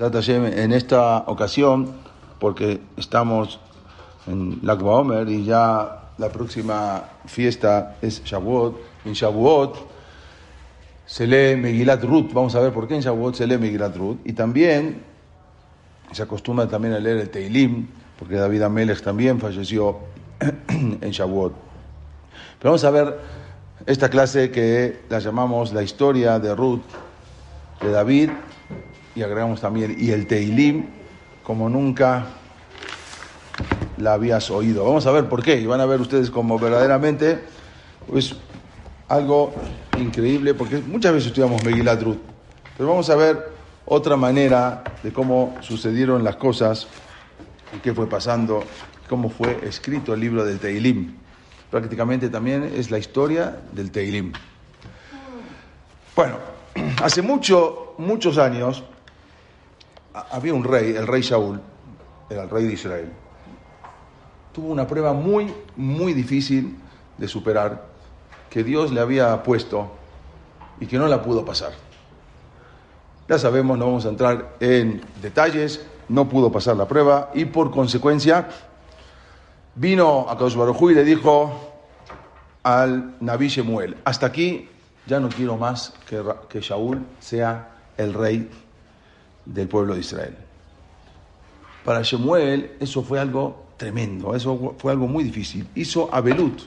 En esta ocasión, porque estamos en Lag Omer y ya la próxima fiesta es Shavuot, en Shavuot se lee Megilat Ruth, vamos a ver por qué en Shavuot se lee Megilat Ruth, y también se acostumbra también a leer el Teilim, porque David Amelech también falleció en Shavuot. Pero vamos a ver esta clase que la llamamos la historia de Ruth, de David, y agregamos también, y el Teilim, como nunca la habías oído. Vamos a ver por qué, y van a ver ustedes como verdaderamente es algo increíble, porque muchas veces estudiamos Megilat Ruth, pero vamos a ver otra manera de cómo sucedieron las cosas y qué fue pasando, cómo fue escrito el libro del Teilim. Prácticamente también es la historia del Teilim. Bueno, hace mucho, muchos años había un rey, el rey Saúl, era el rey de Israel. Tuvo una prueba muy, muy difícil de superar que Dios le había puesto y que no la pudo pasar. Ya sabemos, no vamos a entrar en detalles, no pudo pasar la prueba y por consecuencia vino a Kadosh y le dijo al Naví Shemuel, hasta aquí ya no quiero más que, que Shaul sea el rey del pueblo de Israel. Para Shemuel eso fue algo tremendo, eso fue algo muy difícil. Hizo Abelut,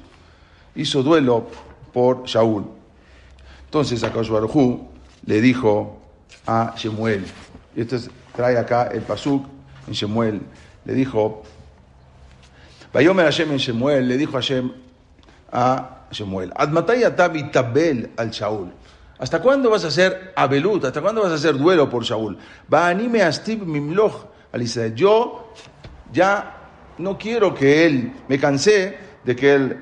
hizo duelo por Shaul. Entonces a Baruj le dijo a Shemuel, y esto trae acá el pasuk en Shemuel, le dijo, Bayomer Hashem en Shemuel, le dijo Hashem a Shemuel, tabel al Shaul. ¿Hasta cuándo vas a hacer abelut? ¿Hasta cuándo vas a hacer duelo por Shaul? Va anime a Steve Mimloch al Israel. Yo ya no quiero que él, me cansé de que él,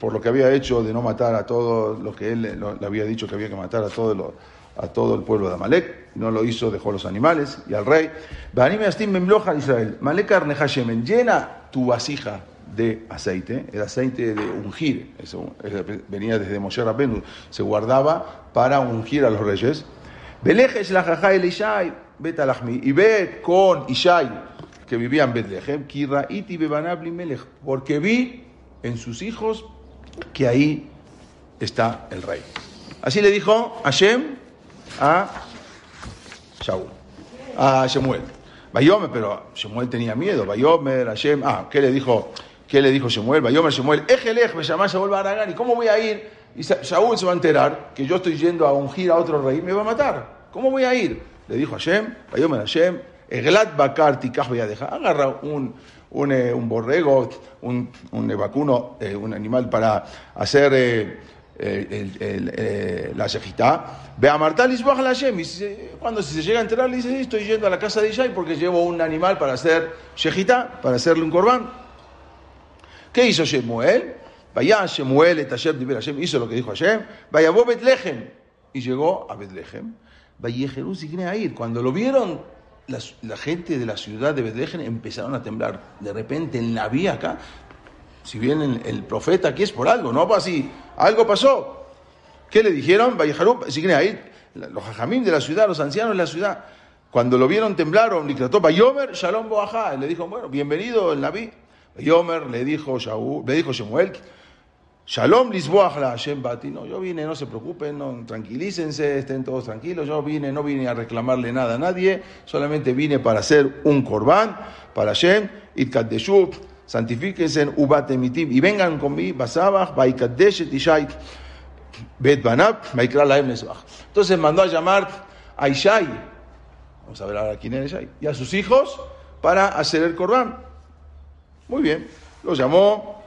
por lo que había hecho de no matar a todos los que él le había dicho que había que matar a a todo el pueblo de Amalek, no lo hizo, dejó los animales y al rey. Va anime a Steve Mimloch al Israel. Malek Arnehashemen, llena tu vasija de aceite, el aceite de ungir, eso venía desde Moshe Rabbeinu, se guardaba para ungir a los reyes. y ve con Ishai, que vivía en Betlehem, porque vi en sus hijos que ahí está el rey. Así le dijo Hashem a Shaul, a Shemuel. Bayomer, pero Shemuel tenía miedo. Bayomer, Hashem, ah, ¿qué le dijo? ¿Qué le dijo Shemuel? Bayomer Shemuel, Ejelej, me llamás Shaul Baragán, ¿y cómo voy a ir? Y Shaul se va a enterar que yo estoy yendo a ungir a otro rey, me va a matar. ¿Cómo voy a ir? Le dijo Hashem, Bayomer Hashem, Eglat Bakar Tikaj voy a dejar. Agarra un, un, eh, un borrego, un, un vacuno, eh, un animal para hacer eh, el, el, la sejita. Ve a Martal y Hashem. Y cuando se llega a enterar, le dice: Estoy yendo a la casa de Ishai porque llevo un animal para hacer sejita, para hacerle un corbán. ¿Qué hizo Shemuel? Vaya Shemuel, et Hashem, Hashem, hizo lo que dijo Hashem. Vaya Betlehem. Y llegó a Betlehem. Vaya Jerusalén a ir. Cuando lo vieron, la, gente de la ciudad de Betlehem empezaron a temblar. De repente, en la acá, si bien el, profeta aquí es por algo, no así, algo pasó. ¿Qué le dijeron? Vaya ahí. Los jajamín de la ciudad, los ancianos de la ciudad, cuando lo vieron temblaron, y trató Bayomer, Shalom Boajá. Le dijo, bueno, bienvenido el Naví. Yomer le dijo, Shaul, le dijo Shemuel, Shalom Lisboach la Hashem Bati. No, yo vine, no se preocupen, no, tranquilícense, estén todos tranquilos. Yo vine, no vine a reclamarle nada a nadie, solamente vine para hacer un corbán para Hashem, Itkadeshu, santifíquense, Ubatemitim, y vengan conmigo, Basabach, Baikadeshet Ishai, Bet Banab, Baikra Entonces mandó a llamar a Ishai, vamos a ver ahora quién es Ishai, y a sus hijos para hacer el corbán. Muy bien, los llamó,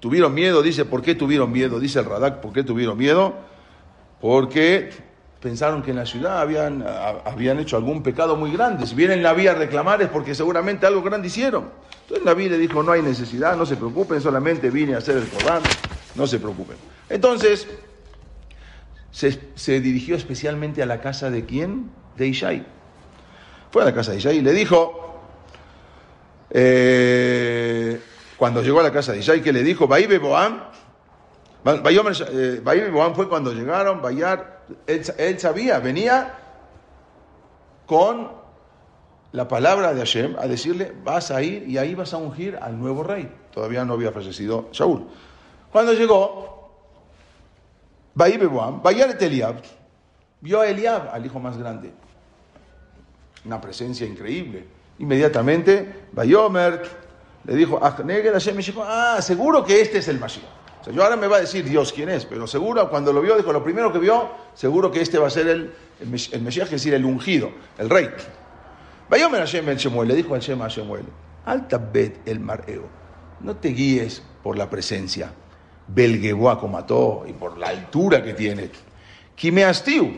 tuvieron miedo, dice, ¿por qué tuvieron miedo? Dice el Radak, ¿por qué tuvieron miedo? Porque pensaron que en la ciudad habían, habían hecho algún pecado muy grande. Si vienen la vía a reclamar es porque seguramente algo grande hicieron. Entonces Naví le dijo, no hay necesidad, no se preocupen, solamente vine a hacer el Corán, no se preocupen. Entonces, se, se, dirigió especialmente a la casa de quién? De Ishai. Fue a la casa de Ishai y le dijo, eh, cuando llegó a la casa de Ishai, que le dijo, Baíbe Boam, eh, Boam fue cuando llegaron, Bayar, él, sabía, venía con la palabra de Hashem a decirle, vas a ir y ahí vas a ungir al nuevo rey. Todavía no había fallecido Shaul. Cuando llegó, Bahí Bebuam, Eliab, vio a Eliab, al hijo más grande. Una presencia increíble. Inmediatamente, Bayomer le dijo, ah, seguro que este es el Mashiach. O sea, yo ahora me va a decir Dios quién es, pero seguro cuando lo vio, dijo, lo primero que vio, seguro que este va a ser el, el, Mesías, es decir, el ungido, el rey. Vayomer Hashem el Shemuel, le dijo Hashem a Shemuel, alta bet el mareo, no te guíes por la presencia, Belgeboa mató y por la altura que tiene. Kimeastiu,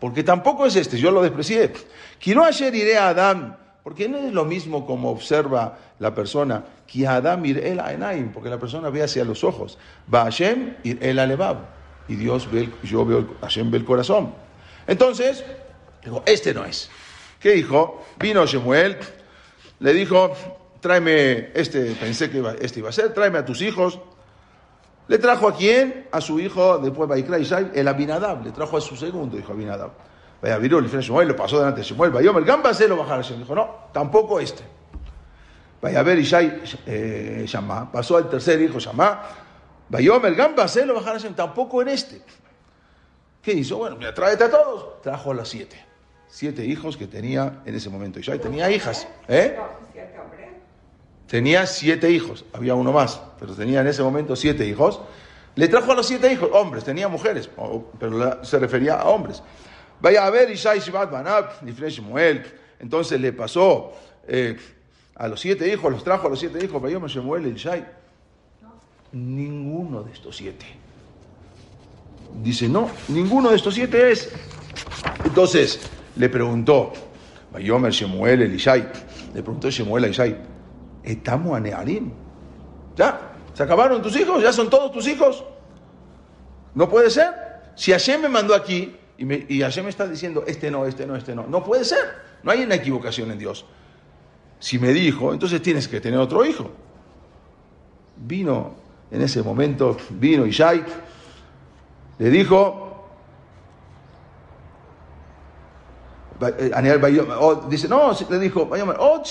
porque tampoco es este, yo lo desprecié. Quiero ayer iré a Adán porque no es lo mismo como observa la persona, el porque la persona ve hacia los ojos. Va Hashem el alebab. Y Dios ve, yo veo, Hashem ve el corazón. Entonces, digo, este no es. ¿Qué dijo? Vino Shemuel, le dijo, tráeme, este, pensé que este iba a ser, tráeme a tus hijos. Le trajo a quién? A su hijo, después Baikra Isai, el Abinadab, le trajo a su segundo hijo Abinadab. Vaya, viró el Shemuel, lo pasó delante de Shemuel. Vaya, el lo bajar. Dijo, no, tampoco este. Vaya a ver, Ishai eh, pasó al tercer hijo Shamá. Vaya, el gamba se lo bajar. Tampoco en este. ¿Qué hizo? Bueno, mira, tráete a todos. Trajo a los siete. Siete hijos que tenía en ese momento. Ishai tenía hijas. ¿eh? Tenía siete hijos. Había uno más, pero tenía en ese momento siete hijos. Le trajo a los siete hijos, hombres, tenía mujeres, pero se refería a hombres. Vaya a ver Ishai Shivat Banab, Shemuel. Entonces le pasó eh, a los siete hijos, los trajo a los siete hijos, Vaya Shemuel y Ishai. Ninguno de estos siete. Dice, no, ninguno de estos siete es. Entonces le preguntó, Vayomer Shemuel el Ishai, le preguntó Shemuel a Ishai, ¿estamos a Nearim? ¿Ya? ¿Se acabaron tus hijos? ¿Ya son todos tus hijos? No puede ser. Si Hashem me mandó aquí, y, me, y Hashem me está diciendo, este no, este no, este no. No puede ser. No hay una equivocación en Dios. Si me dijo, entonces tienes que tener otro hijo. Vino en ese momento, vino Ishai, le dijo, eh, oh, dice, no, le dijo, oh,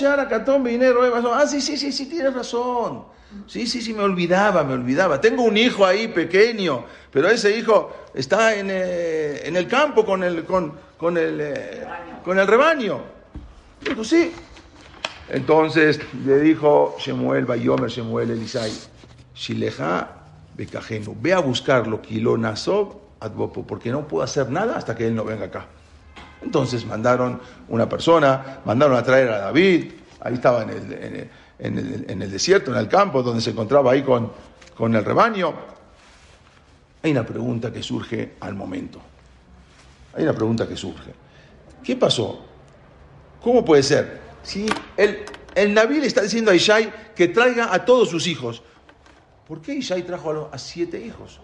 ah, sí, sí, sí, sí, tienes razón. Sí, sí, sí, me olvidaba, me olvidaba. Tengo un hijo ahí pequeño, pero ese hijo está en, eh, el campo con el, con, con el, eh, con el rebaño. Dijo, sí. Entonces le dijo Shemuel, Bayomer, Shemuel, Elisai, Shileja, Bekajenu, ve a buscarlo, Kilonasov, Adbopo, porque no puedo hacer nada hasta que él no venga acá. Entonces mandaron una persona, mandaron a traer a David, ahí estaba en el en el, desierto, en el campo, donde se encontraba ahí con, con el rebaño. Hay una pregunta que surge al momento. Hay una pregunta que surge. ¿Qué pasó? ¿Cómo puede ser? Si el, el Nabil está diciendo a Ishai que traiga a todos sus hijos, ¿por qué Ishai trajo a, siete hijos?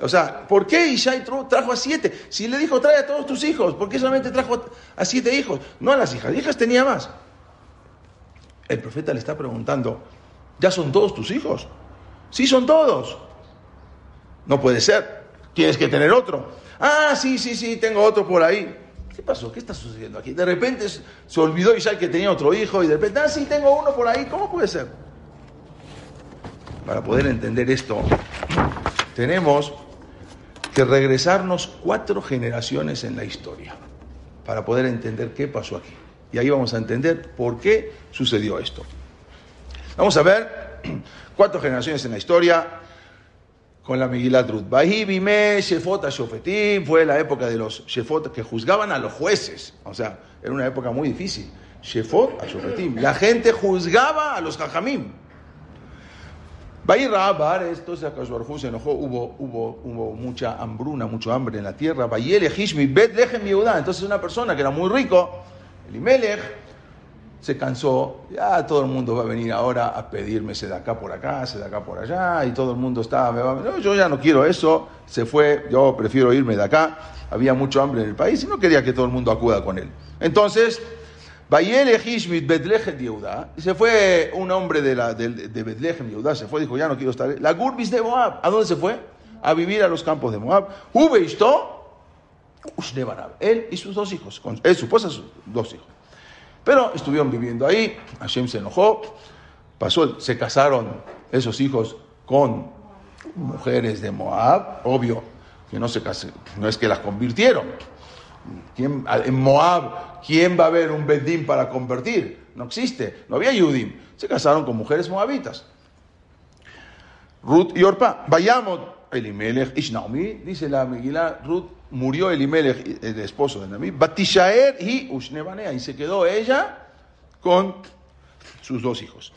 O sea, ¿por qué Ishai trajo a siete? Si le dijo trae a todos tus hijos, ¿por qué solamente trajo a siete hijos? No a las hijas, hijas tenía más. El profeta le está preguntando, ¿ya son todos tus hijos? Sí, son todos. No puede ser. Tienes que tener otro. Ah, sí, sí, sí, tengo otro por ahí. ¿Qué pasó? ¿Qué está sucediendo aquí? De repente se olvidó Isaac que tenía otro hijo y de repente, ah, sí, tengo uno por ahí. ¿Cómo puede ser? Para poder entender esto, tenemos que regresarnos cuatro generaciones en la historia para poder entender qué pasó aquí. Y ahí vamos a entender por qué sucedió esto. Vamos a ver cuatro generaciones en la historia con la Megilat Ruth. Shefot, Shofetim, fue la época de los Shefot que juzgaban a los jueces. O sea, era una época muy difícil. Shefot, Shofetim. La gente juzgaba a los Jajamim. Bayirra Bar, entonces se enojó, hubo, hubo, hubo mucha hambruna, mucho hambre en la tierra. Entonces una persona que era muy rico, Elimelech se cansó, ya todo el mundo va a venir ahora a pedirme se de acá por acá, se de acá por allá, y todo el mundo está, yo ya no quiero eso, se fue, yo prefiero irme de acá, había mucho hambre en el país y no quería que todo el mundo acuda con él. Entonces, y se fue un hombre de, de, de Betlehem, Yehuda, se fue, dijo, ya no quiero estar. La Gurbis de Moab, ¿a dónde se fue? A vivir a los campos de Moab. Él y sus dos hijos, con, él, su esposa, sus dos hijos. Pero estuvieron viviendo ahí, Hashem se enojó, pasó, se casaron esos hijos con mujeres de Moab, obvio que no, se no es que las convirtieron. ¿Quién, en Moab, ¿quién va a ver un Bedín para convertir? No existe, no había Yudim. Se casaron con mujeres moabitas. Ruth y Orpa, vayamos, Elimelech y Naomi, dice la Megilá, Ruth murió Elimelech, el esposo de Naomi, Batishaer y Ushnebanea, y se quedó ella con sus dos hijos.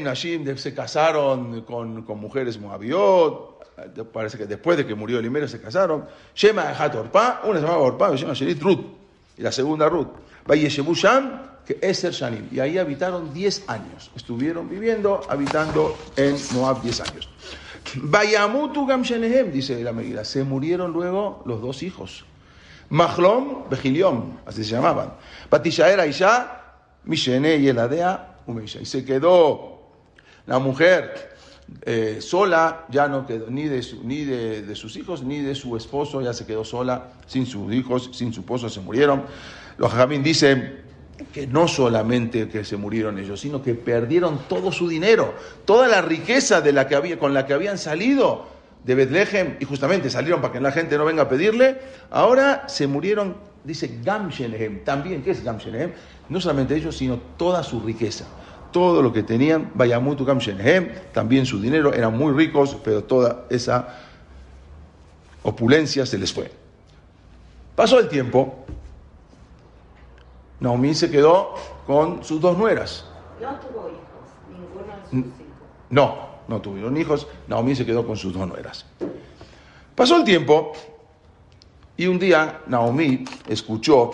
Nashim, se casaron con, con mujeres moabiot, parece que después de que murió Elimelech se casaron. Shema Hat Orpa, una se llamaba Orpa, y la segunda Ruth. Que es. Y ahí habitaron 10 años. Estuvieron viviendo, habitando en Moab 10 años. Vayamutu Gamshenehem, dice la Megillah. Se murieron luego los dos hijos. Mahlom, Bejiliom, así se llamaban. Batishaer Isha, Mishene y Eladea, Umeisha. Y se quedó la mujer eh, sola, ya no quedó ni, de, ni de, sus hijos ni de su esposo, ya se quedó sola, sin sus hijos, sin su esposo, se murieron. Los Jajamín dicen que no solamente que se murieron ellos, sino que perdieron todo su dinero, toda la riqueza de la que había, con la que habían salido de Bethlehem y justamente salieron para que la gente no venga a pedirle, ahora se murieron, dice Gamshenehem, también, ¿qué es Gamshenehem? No solamente ellos, sino toda su riqueza. Todo lo que tenían, Bayamutu Gamshenehem, también su dinero, eran muy ricos, pero toda esa opulencia se les fue. Pasó el tiempo, Naomi se quedó con sus dos nueras. No tuvo hijos, ninguno de sus hijos. No, no tuvieron hijos. Naomi se quedó con sus dos nueras. Pasó el tiempo y un día Naomi escuchó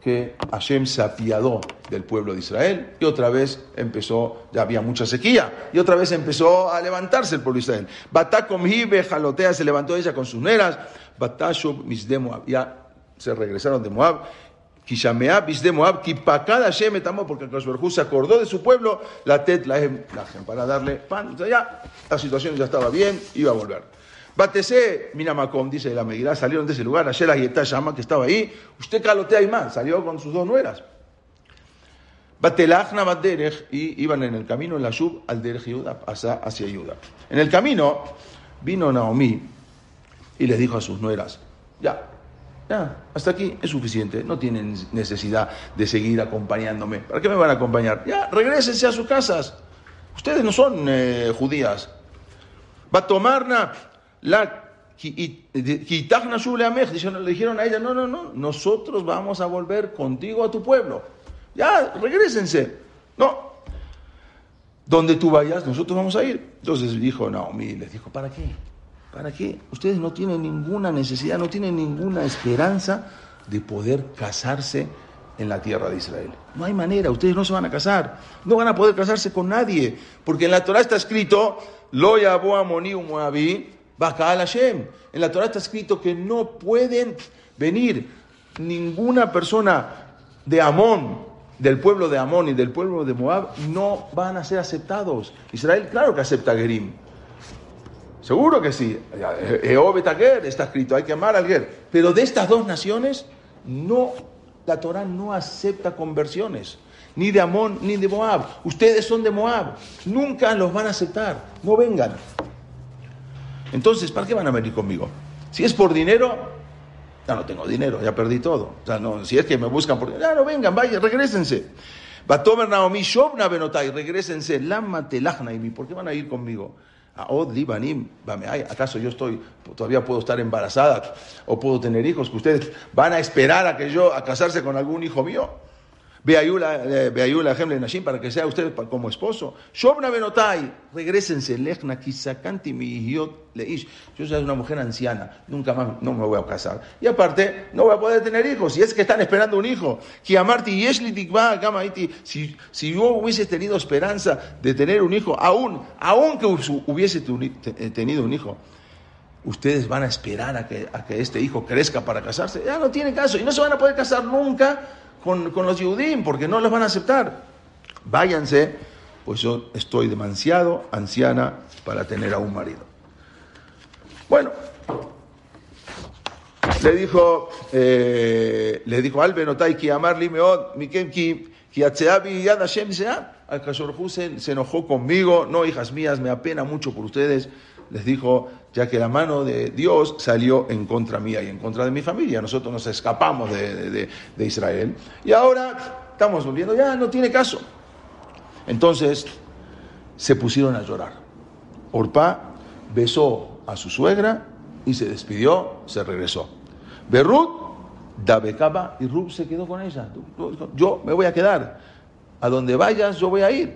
que Hashem se apiadó del pueblo de Israel y otra vez empezó, ya había mucha sequía, y otra vez empezó a levantarse el pueblo de Israel. Batakom Jalotea se levantó ella con sus nueras, Batashub Misdemo, ya se regresaron de Moab Kishameab, de Moab, Kipakad Hashem etamo, porque el se acordó de su pueblo, la tet la para darle pan. ya la situación ya estaba bien, iba a volver. Batese, Minamakom, dice la Megilá, salieron de ese lugar, ayer la Yetá Shama, que estaba ahí, usted calotea y más, salió con sus dos nueras. Batelachna Baderech, y iban en el camino en la Shub al Derech Yuda, hacia, hacia Yuda. En el camino vino Naomi y les dijo a sus nueras, ya, ya, hasta aquí es suficiente, no tienen necesidad de seguir acompañándome. ¿Para qué me van a acompañar? Ya, regresense a sus casas. Ustedes no son eh, judías. Va a tomarna la le dijeron a ella, no, no, no, nosotros vamos a volver contigo a tu pueblo. Ya, regresense. No, donde tú vayas, nosotros vamos a ir. Entonces dijo Naomi, les dijo, ¿para qué? ¿Para qué? Ustedes no tienen ninguna necesidad, no tienen ninguna esperanza de poder casarse en la tierra de Israel. No hay manera, ustedes no se van a casar, no van a poder casarse con nadie, porque en la Torah está escrito, Lo Amoni Moabí, Hashem. En la Torah está escrito que no pueden venir ninguna persona de Amón, del pueblo de Amón y del pueblo de Moab, no van a ser aceptados. Israel, claro que acepta Gerim, Seguro que sí. Eobe está escrito, hay que amar al Ger. Pero de estas dos naciones, no, la Torah no acepta conversiones. Ni de Amón ni de Moab. Ustedes son de Moab. Nunca los van a aceptar. No vengan. Entonces, ¿para qué van a venir conmigo? Si es por dinero, ya no tengo dinero, ya perdí todo. O sea, no, si es que me buscan por dinero, ya no vengan, vayan, regresense. Batomer Naomi Shobna Benotai, regresense. Lama Telachnaimi, ¿por qué van a ir conmigo? ¿Acaso yo estoy, todavía puedo estar embarazada o puedo tener hijos? ¿Que ustedes van a esperar a que yo, a casarse con algún hijo mío? Beayula Hemle Nashim para que sea usted como esposo. Shobna Benotai, regresense, Lechna Kisakanti Mihiot Leish. Yo soy una mujer anciana, nunca más no me voy a casar. Y aparte, no voy a poder tener hijos. Si es que están esperando un hijo. Si, si yo hubiese tenido esperanza de tener un hijo, aún, aún que hubiese tenido un hijo ustedes van a esperar a que, a que este hijo crezca para casarse. Ya no tiene caso y no se van a poder casar nunca con, con los Yehudim porque no los van a aceptar. Váyanse, pues yo estoy demasiado anciana para tener a un marido. Bueno, le dijo, eh, le dijo, Al Benotai ki amar li meod, mikem ki, ki atzeabi yad dice, ah, Al se, se enojó conmigo, no, hijas mías, me apena mucho por ustedes, les dijo, ya que la mano de Dios salió en contra mía y en contra de mi familia. Nosotros nos escapamos de, de- de Israel y ahora estamos volviendo, ya no tiene caso. Entonces se pusieron a llorar. Orpá besó a su suegra y se despidió, se regresó. Berrut, Dabekaba y Rub se quedó con ella. Yo me voy a quedar. A donde vayas, yo voy a ir.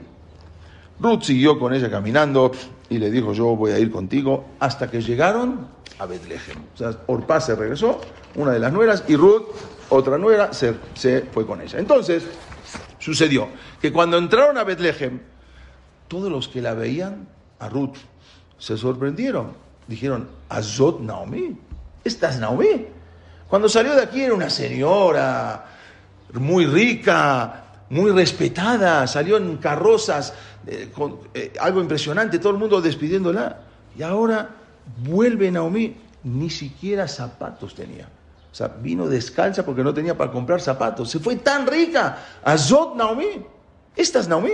Ruth siguió con ella caminando y le dijo, yo voy a ir contigo, hasta que llegaron a Betlehem. O sea, Orpá se regresó, una de las nueras, y Ruth, otra nuera, se, se fue con ella. Entonces, sucedió que cuando entraron a Betlehem, todos los que la veían, a Ruth, se sorprendieron. Dijeron, Azot Naomi, ¿esta es Naomi? Cuando salió de aquí era una señora muy rica, muy respetada, salió en carrozas, eh, con, eh, algo impresionante, todo el mundo despidiéndola. Y ahora vuelve Naomi, ni siquiera zapatos tenía. O sea, vino descalza porque no tenía para comprar zapatos. Se fue tan rica. Azot Naomi. ¿Esta es Naomi?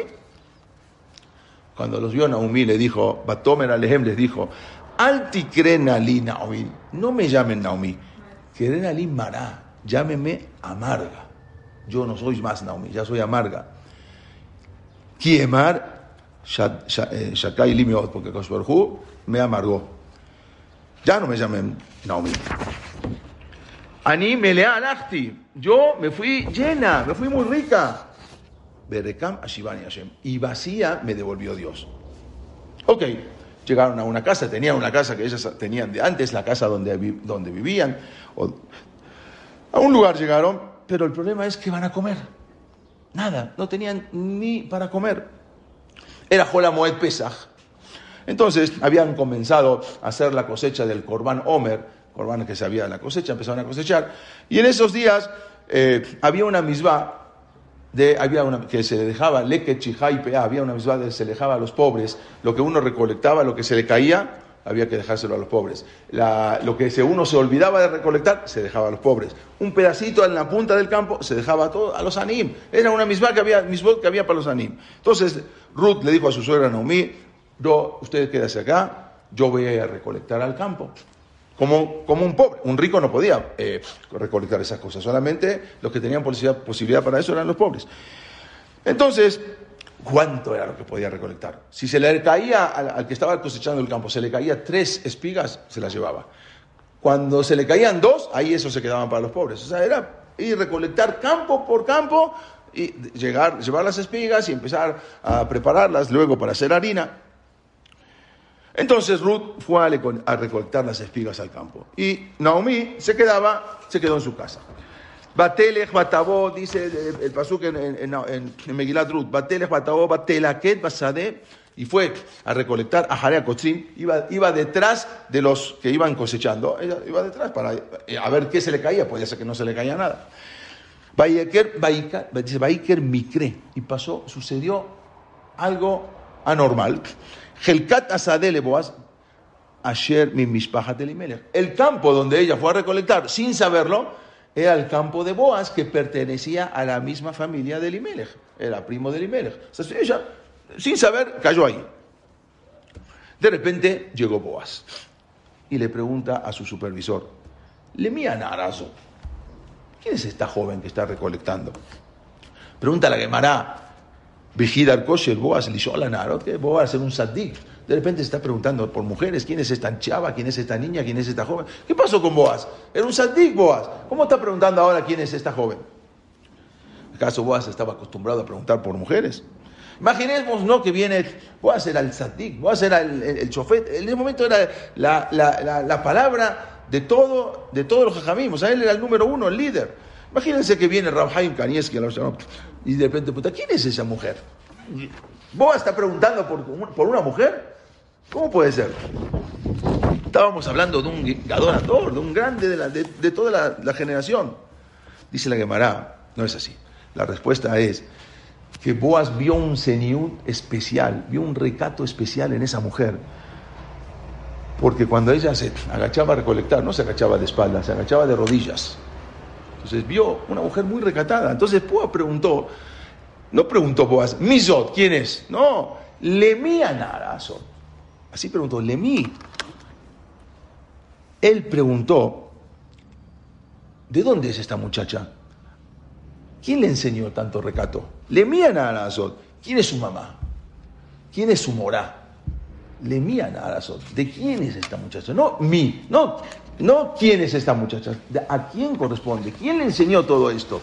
Cuando los vio Naomi le dijo, Batomer Alejem les dijo, Alticrenali Naomi, no me llamen Naomi, Krenali Mará, llámeme amarga. Yo no soy más Naomi, ya soy amarga. Kiemar Shakai Limeot, porque Koshberhu me amargó. Ya no me llamen Naomi. Ani Melea Alachti, yo me fui llena, me fui muy rica. Berekam Hashem. Y vacía me devolvió Dios. Ok, llegaron a una casa, tenían una casa que ellas tenían de antes, la casa donde, donde vivían. a un lugar llegaron, pero el problema es que van a comer. Nada, no tenían ni para comer. Era Jola Moed Pesach. Entonces habían comenzado a hacer la cosecha del Corban Omer, Corban que se había la cosecha, empezaron a cosechar. Y en esos días eh, había una misma de, había una que se le dejaba pea, había una misma que se le dejaba a los pobres, lo que uno recolectaba, lo que se le caía, había que dejárselo a los pobres. Lo que uno se olvidaba de recolectar, se dejaba a los pobres. Un pedacito en la punta del campo se dejaba todo, a los anim. Era una misma que había, que había para los anim. Entonces Ruth le dijo a su suegra Naomi, yo, usted quédese acá, yo voy a recolectar al campo. Como, como un pobre, un rico no podía eh, recolectar esas cosas, solamente los que tenían posibilidad para eso eran los pobres. Entonces, ¿cuánto era lo que podía recolectar? Si se le caía al, que estaba cosechando el campo, se le caía tres espigas, se las llevaba. Cuando se le caían dos, ahí eso se quedaban para los pobres. O sea, era ir recolectar campo por campo y llegar, llevar las espigas y empezar a prepararlas luego para hacer harina. Entonces Ruth fue a recolectar las espigas al campo. Y Naomi se quedaba, se quedó en su casa. Batelech, Batabó, dice el, el pasuk en, en, en, Megilat Ruth, Batelech, Batabó, Batelaket, Basade, y fue a recolectar a Jarea Kotzim, iba, iba detrás de los que iban cosechando, ella iba detrás para eh, a ver qué se le caía, podía ser que no se le caía nada. Baiker Mikre, y pasó, sucedió algo anormal. Helkat Asadele Boaz, Asher. El campo donde ella fue a recolectar, sin saberlo, era el campo de Boaz que pertenecía a la misma familia de Elimelech. Era primo de Elimelech. O sea, ella, sin saber, cayó ahí. De repente llegó Boaz y le pregunta a su supervisor, le mía Narazo, ¿quién es esta joven que está recolectando? Pregunta a la Gemara, Vigidar Kosher, Boaz, Lishola Narot, que Boaz era un sadik. De repente se está preguntando por mujeres, ¿quién es esta chava? ¿Quién es esta niña? ¿Quién es esta joven? ¿Qué pasó con Boaz? Era un sadik Boaz. ¿Cómo está preguntando ahora quién es esta joven? ¿Acaso Boaz estaba acostumbrado a preguntar por mujeres? Imaginemos, ¿no? Que viene, Boaz era el sadik, Boaz era el, el, chofet, en ese momento era la, la, la, la palabra de todo, de todos los jajamim, o él era el número uno, el líder. Imagínense que viene Rabhaim Kanievski y de repente, puta, ¿quién es esa mujer? ¿Boaz está preguntando por, por una mujer? ¿Cómo puede ser? Estábamos hablando de un adorador, de un grande de, toda la, la, generación. Dice la Gemara, no es así. La respuesta es que Boaz vio un seniut especial, vio un recato especial en esa mujer. Porque cuando ella se agachaba a recolectar, no se agachaba de espaldas, se agachaba de rodillas. Entonces vio una mujer muy recatada. Entonces Boaz preguntó, no preguntó Boaz, Misot, ¿quién es? No, Lemí Anarazo. Así preguntó, Lemí. Él preguntó, ¿de dónde es esta muchacha? ¿Quién le enseñó tanto recato? Lemí Anarazo. ¿Quién es su mamá? ¿Quién es su morá? Le a ¿De quién es esta muchacha? No mi, no, no quién es esta muchacha. ¿A quién corresponde? ¿Quién le enseñó todo esto?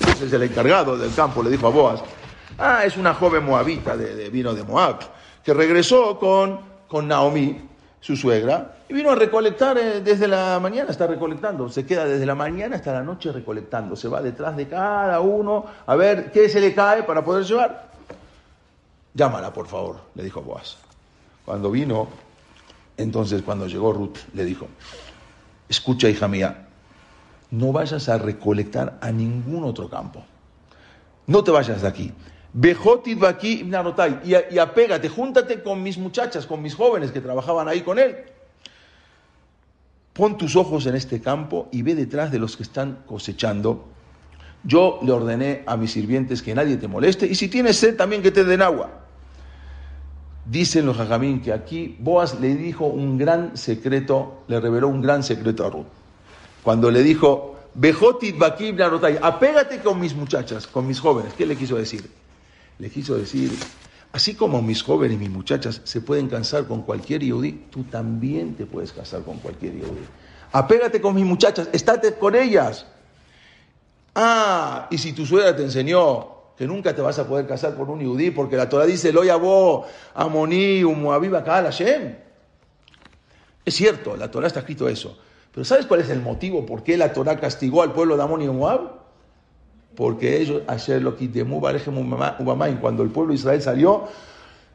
Entonces el encargado del campo le dijo a Boaz, ah, es una joven moabita de, vino de Moab, que regresó con, con Naomi, su suegra, y vino a recolectar eh, desde la mañana, está recolectando, se queda desde la mañana hasta la noche recolectando, se va detrás de cada uno a ver qué se le cae para poder llevar. Llámala, por favor, le dijo Boaz. Cuando vino, entonces cuando llegó Ruth, le dijo, escucha hija mía, no vayas a recolectar a ningún otro campo. No te vayas de aquí. Aquí y, y apégate, júntate con mis muchachas, con mis jóvenes que trabajaban ahí con él. Pon tus ojos en este campo y ve detrás de los que están cosechando. Yo le ordené a mis sirvientes que nadie te moleste y si tienes sed también que te den agua. Dicen los jajamín que aquí Boaz le dijo un gran secreto, le reveló un gran secreto a Ruth. Cuando le dijo, Bejotit Bakib Narotay, apégate con mis muchachas, con mis jóvenes. ¿Qué le quiso decir? Le quiso decir, así como mis jóvenes y mis muchachas se pueden casar con cualquier yudí, tú también te puedes casar con cualquier yudí. Apégate con mis muchachas, estate con ellas. Ah, y si tu suegra te enseñó que nunca te vas a poder casar con un yudí, porque la Torah dice, lo yabó, amoní, Hashem. Es cierto, la Torah está escrito eso. Pero ¿sabes cuál es el motivo por qué la Torah castigó al pueblo de Amón y Moab? Porque ellos, ayer lo cuando el pueblo de Israel salió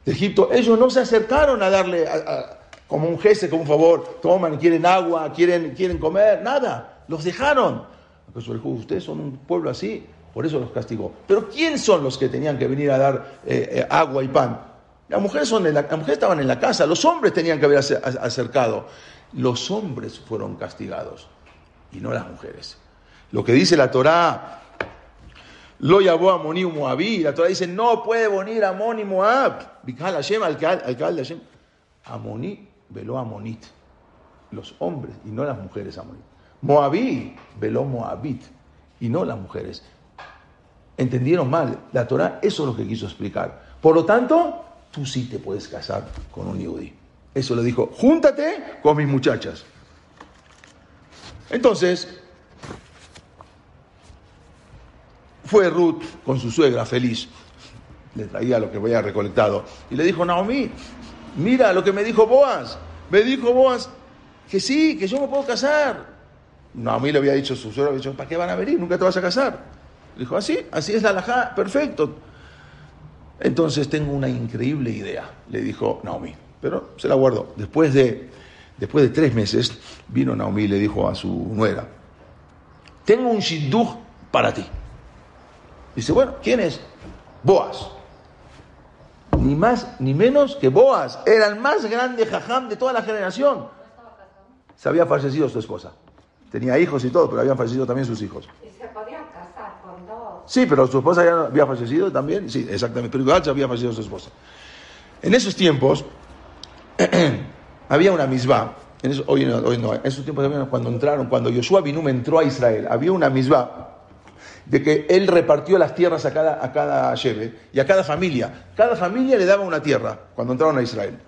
de Egipto, ellos no se acercaron a darle como un jefe, como un favor, toman, quieren agua, quieren, quieren comer, nada, los dejaron. Ustedes son un pueblo así, por eso los castigó. Pero ¿quién son los que tenían que venir a dar eh, eh, agua y pan? Las mujeres, son las mujeres estaban en la casa, los hombres tenían que haber acercado. Los hombres fueron castigados y no las mujeres. Lo que dice la Torá, lo llamó a Moni Moabí, la Torá dice, no puede venir Amón Moab. Hashem, alcalde Hashem. Amoní veló Amonit, los hombres y no las mujeres Amonit. Moabí veló Moabit y no las mujeres entendieron mal. La Torah eso es lo que quiso explicar. Por lo tanto, tú sí te puedes casar con un yudí. Eso le dijo, júntate con mis muchachas. Entonces, fue Ruth con su suegra feliz, le traía lo que había recolectado, y le dijo, Naomi, mira lo que me dijo Boaz, me dijo Boaz que sí, que yo me puedo casar. Naomi le había dicho su suegra, dicho, ¿para qué van a venir? Nunca te vas a casar. Dijo, así, así es la alajá, perfecto. Entonces tengo una increíble idea, le dijo Naomi, pero se la guardó. Después de, después de tres meses vino Naomi y le dijo a su nuera, tengo un shidduch para ti. Dice, bueno, ¿quién es? Boaz. Ni más ni menos que Boaz. Era el más grande jajam de toda la generación. Se había fallecido su esposa. Tenía hijos y todo, pero habían fallecido también sus hijos. Sí, pero su esposa ya había fallecido también. Sí, exactamente. Pero igual ya había fallecido su esposa. En esos tiempos había una misma. En hoy, no, en esos tiempos cuando entraron, cuando Yoshua Binum entró a Israel, había una misma de que él repartió las tierras a cada, a cada y a cada familia. Cada familia le daba una tierra cuando entraron a Israel.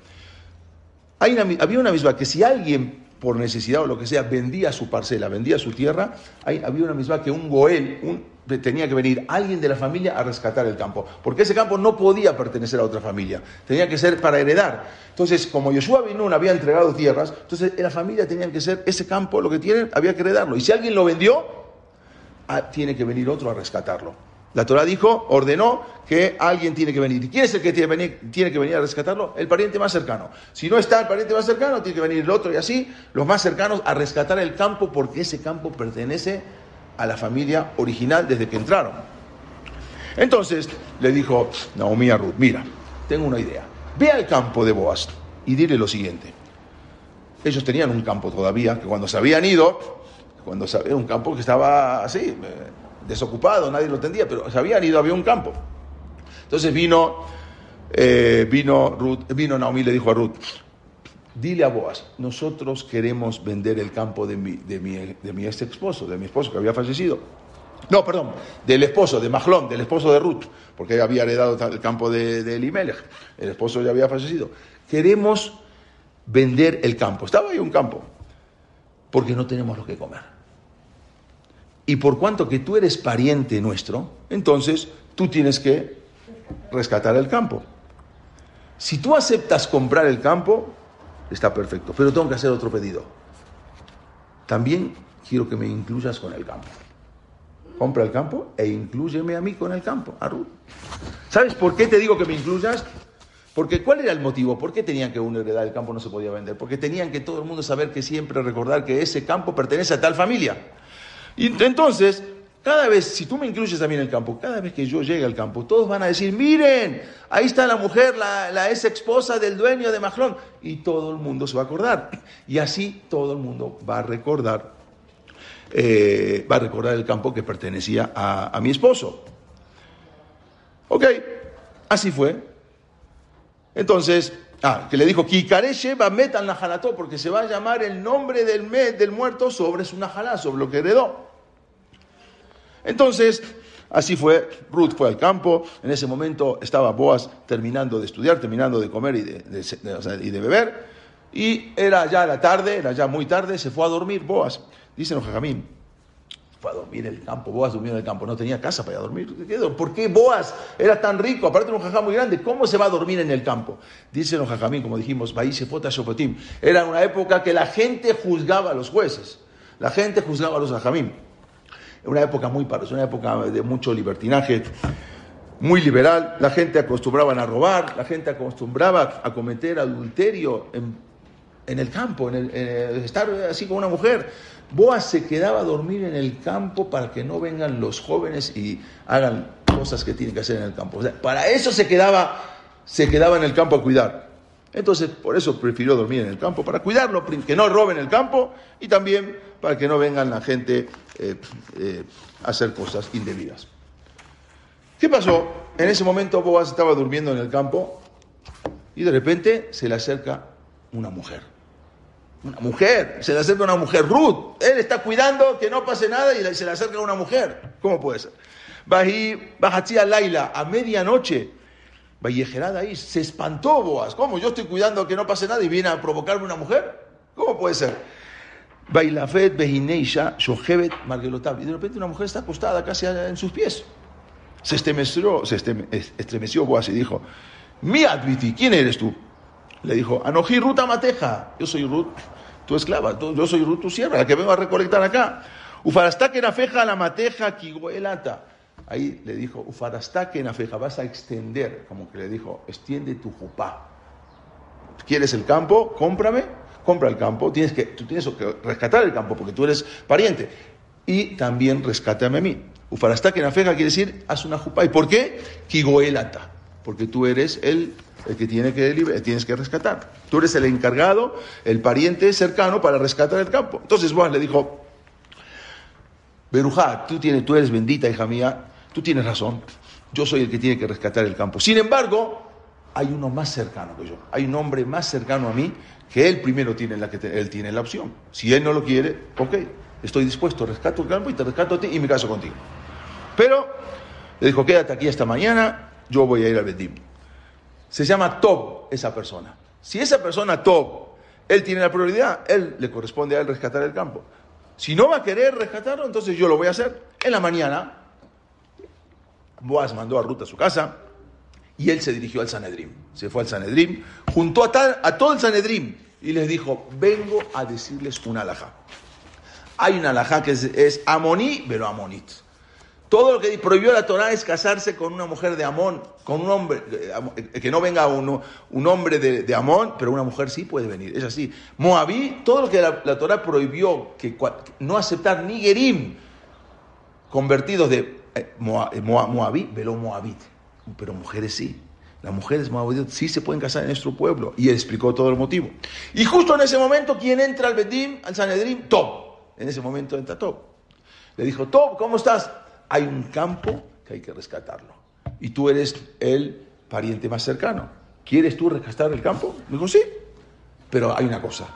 Había una misma que si alguien por necesidad o lo que sea, vendía su parcela, vendía su tierra, había una misma que un goel, tenía que venir alguien de la familia a rescatar el campo, porque ese campo no podía pertenecer a otra familia, tenía que ser para heredar. Entonces, como Yoshua Binun había entregado tierras, entonces la familia tenía que ser, ese campo, lo que tienen, había que heredarlo. Y si alguien lo vendió, tiene que venir otro a rescatarlo. La Torah dijo, ordenó que alguien tiene que venir. ¿Quién es el que tiene que, venir, tiene que venir a rescatarlo? El pariente más cercano. Si no está el pariente más cercano, tiene que venir el otro y así, los más cercanos a rescatar el campo porque ese campo pertenece a la familia original desde que entraron. Entonces le dijo Naomi a Ruth, mira, tengo una idea. Ve al campo de Boaz y dile lo siguiente. Ellos tenían un campo todavía, que cuando se habían ido, cuando era un campo que estaba así, eh, desocupado, nadie lo entendía, pero se habían ido, había un campo. Entonces vino, eh, vino, Ruth, vino Naomi y le dijo a Ruth, dile a Boaz, nosotros queremos vender el campo de mi, de mi, de mi ex esposo, de mi esposo que había fallecido. No, perdón, del esposo, de Mahlón, del esposo de Ruth, porque había heredado el campo de, de Elimelech, el esposo ya había fallecido. Queremos vender el campo. Estaba ahí un campo, porque no tenemos lo que comer. Y por cuanto que tú eres pariente nuestro, entonces tú tienes que rescatar el campo. Si tú aceptas comprar el campo, está perfecto, pero tengo que hacer otro pedido. También quiero que me incluyas con el campo. Compra el campo e incluyeme a mí con el campo, a. ¿Sabes por qué te digo que me incluyas? Porque ¿cuál era el motivo? ¿Por qué tenían que uno heredar el campo no se podía vender? Porque tenían que todo el mundo saber que siempre recordar que ese campo pertenece a tal familia. Y entonces, cada vez, si tú me incluyes también en el campo, cada vez que yo llegue al campo, todos van a decir, miren, ahí está la mujer, la, la ex esposa del dueño de Majlón. Y todo el mundo se va a acordar. Y así todo el mundo va a recordar, eh, va a recordar el campo que pertenecía a, a mi esposo. Ok, así fue. Entonces, ah, que le dijo, va metan la jalató, porque se va a llamar el nombre del, del muerto sobre su najalá, sobre lo que heredó. Entonces, así fue, Ruth fue al campo, en ese momento estaba Boaz terminando de estudiar, terminando de comer y de, beber, y era ya la tarde, era ya muy tarde, se fue a dormir Boaz. Dicen los jajamín, fue a dormir en el campo, Boaz durmió en el campo, no tenía casa para a dormir. ¿Qué- ¿Por qué Boaz era tan rico? Aparte era un jajá muy grande, ¿cómo se va a dormir en el campo? Dicen los jajamín, como dijimos, Baí Fota Shopotim, era una época que la gente juzgaba a los jueces, la gente juzgaba a los jajamín. Una época muy parosa, una época de mucho libertinaje, muy liberal, la gente acostumbraba a robar, la gente acostumbraba a cometer adulterio en, en el campo, en, el- en estar así con una mujer. Boaz se quedaba a dormir en el campo para que no vengan los jóvenes y hagan cosas que tienen que hacer en el campo. O sea, para eso se quedaba, se quedaba en el campo a cuidar. Entonces, por eso prefirió dormir en el campo, para cuidarlo, que no roben el campo y también para que no vengan la gente eh, eh, a hacer cosas indebidas. ¿Qué pasó? En ese momento Boaz estaba durmiendo en el campo y de repente se le acerca una mujer. Una mujer, se le acerca una mujer, Ruth. Él está cuidando que no pase nada y se le acerca una mujer. ¿Cómo puede ser? Bají, Bajatía Laila, a medianoche, Vallejerada ahí, se espantó Boaz. ¿Cómo? Yo estoy cuidando que no pase nada y viene a provocarme una mujer. ¿Cómo puede ser? Bailafet, Bejineisha, Shohevet, Margelotab. Y de repente una mujer está acostada casi en sus pies. Se estremeció, se estreme- estremeció Boaz y dijo, Mi Adviti, ¿quién eres tú? Le dijo, Anoji Ruth Amateja, yo soy Ruth, tu esclava, yo soy Ruth tu sierva, la que vengo a recolectar acá. Ufarastá que nafeja la mateja kiguelata. Ahí le dijo, Ufarastá que nafeja, vas a extender, como que le dijo, extiende tu jupá. ¿Quieres el campo? Cómprame, compra el campo. Tienes que, tú tienes que rescatar el campo porque tú eres pariente. Y también rescátame a mí. Ufarastá que nafeja quiere decir, haz una jupá. ¿Y por qué? Kigoelata. Porque tú eres el, el que tiene que tienes que rescatar. Tú eres el encargado, el pariente cercano para rescatar el campo. Entonces Boaz le dijo, Berujá, tú, tienes, tú eres bendita, hija mía, tú tienes razón. Yo soy el que tiene que rescatar el campo. Sin embargo, hay uno más cercano que yo. Hay un hombre más cercano a mí que él primero tiene la que él tiene la opción. Si él no lo quiere, ok, estoy dispuesto, rescato el campo y te rescato a ti y me caso contigo. Pero le dijo, quédate aquí esta mañana, yo voy a ir al Bedim. Se llama Tob esa persona. Si esa persona Tob, él tiene la prioridad, él le corresponde a él rescatar el campo. Si no va a querer rescatarlo, entonces yo lo voy a hacer. En la mañana, Boaz mandó a Ruth a su casa y él se dirigió al Sanedrim. Se fue al Sanedrim, juntó a, tal- a todo el Sanedrim y les dijo, vengo a decirles una alajá. Hay una alajá que es, es amoní, pero amonit. Todo lo que prohibió la Torah es casarse con una mujer de Amón, con un hombre, eh, eh, que no venga un hombre de, de Amón, pero una mujer sí puede venir, es así. Moabí, todo lo que la, la Torah prohibió, que no aceptar ni Gerim, convertidos de eh, eh, Moa- Moabí, veló Moabit, pero mujeres sí. las mujeres moabitas sí se pueden casar en nuestro pueblo. Y explicó todo el motivo. Y justo en ese momento, ¿quién entra al Bedim, al Sanedrim? Tob. En ese momento entra Tob. Le dijo, Tob, ¿cómo estás? Hay un campo que hay que rescatarlo. Y tú eres el pariente más cercano. ¿Quieres tú rescatar el campo? Me dijo, sí. Pero hay una cosa.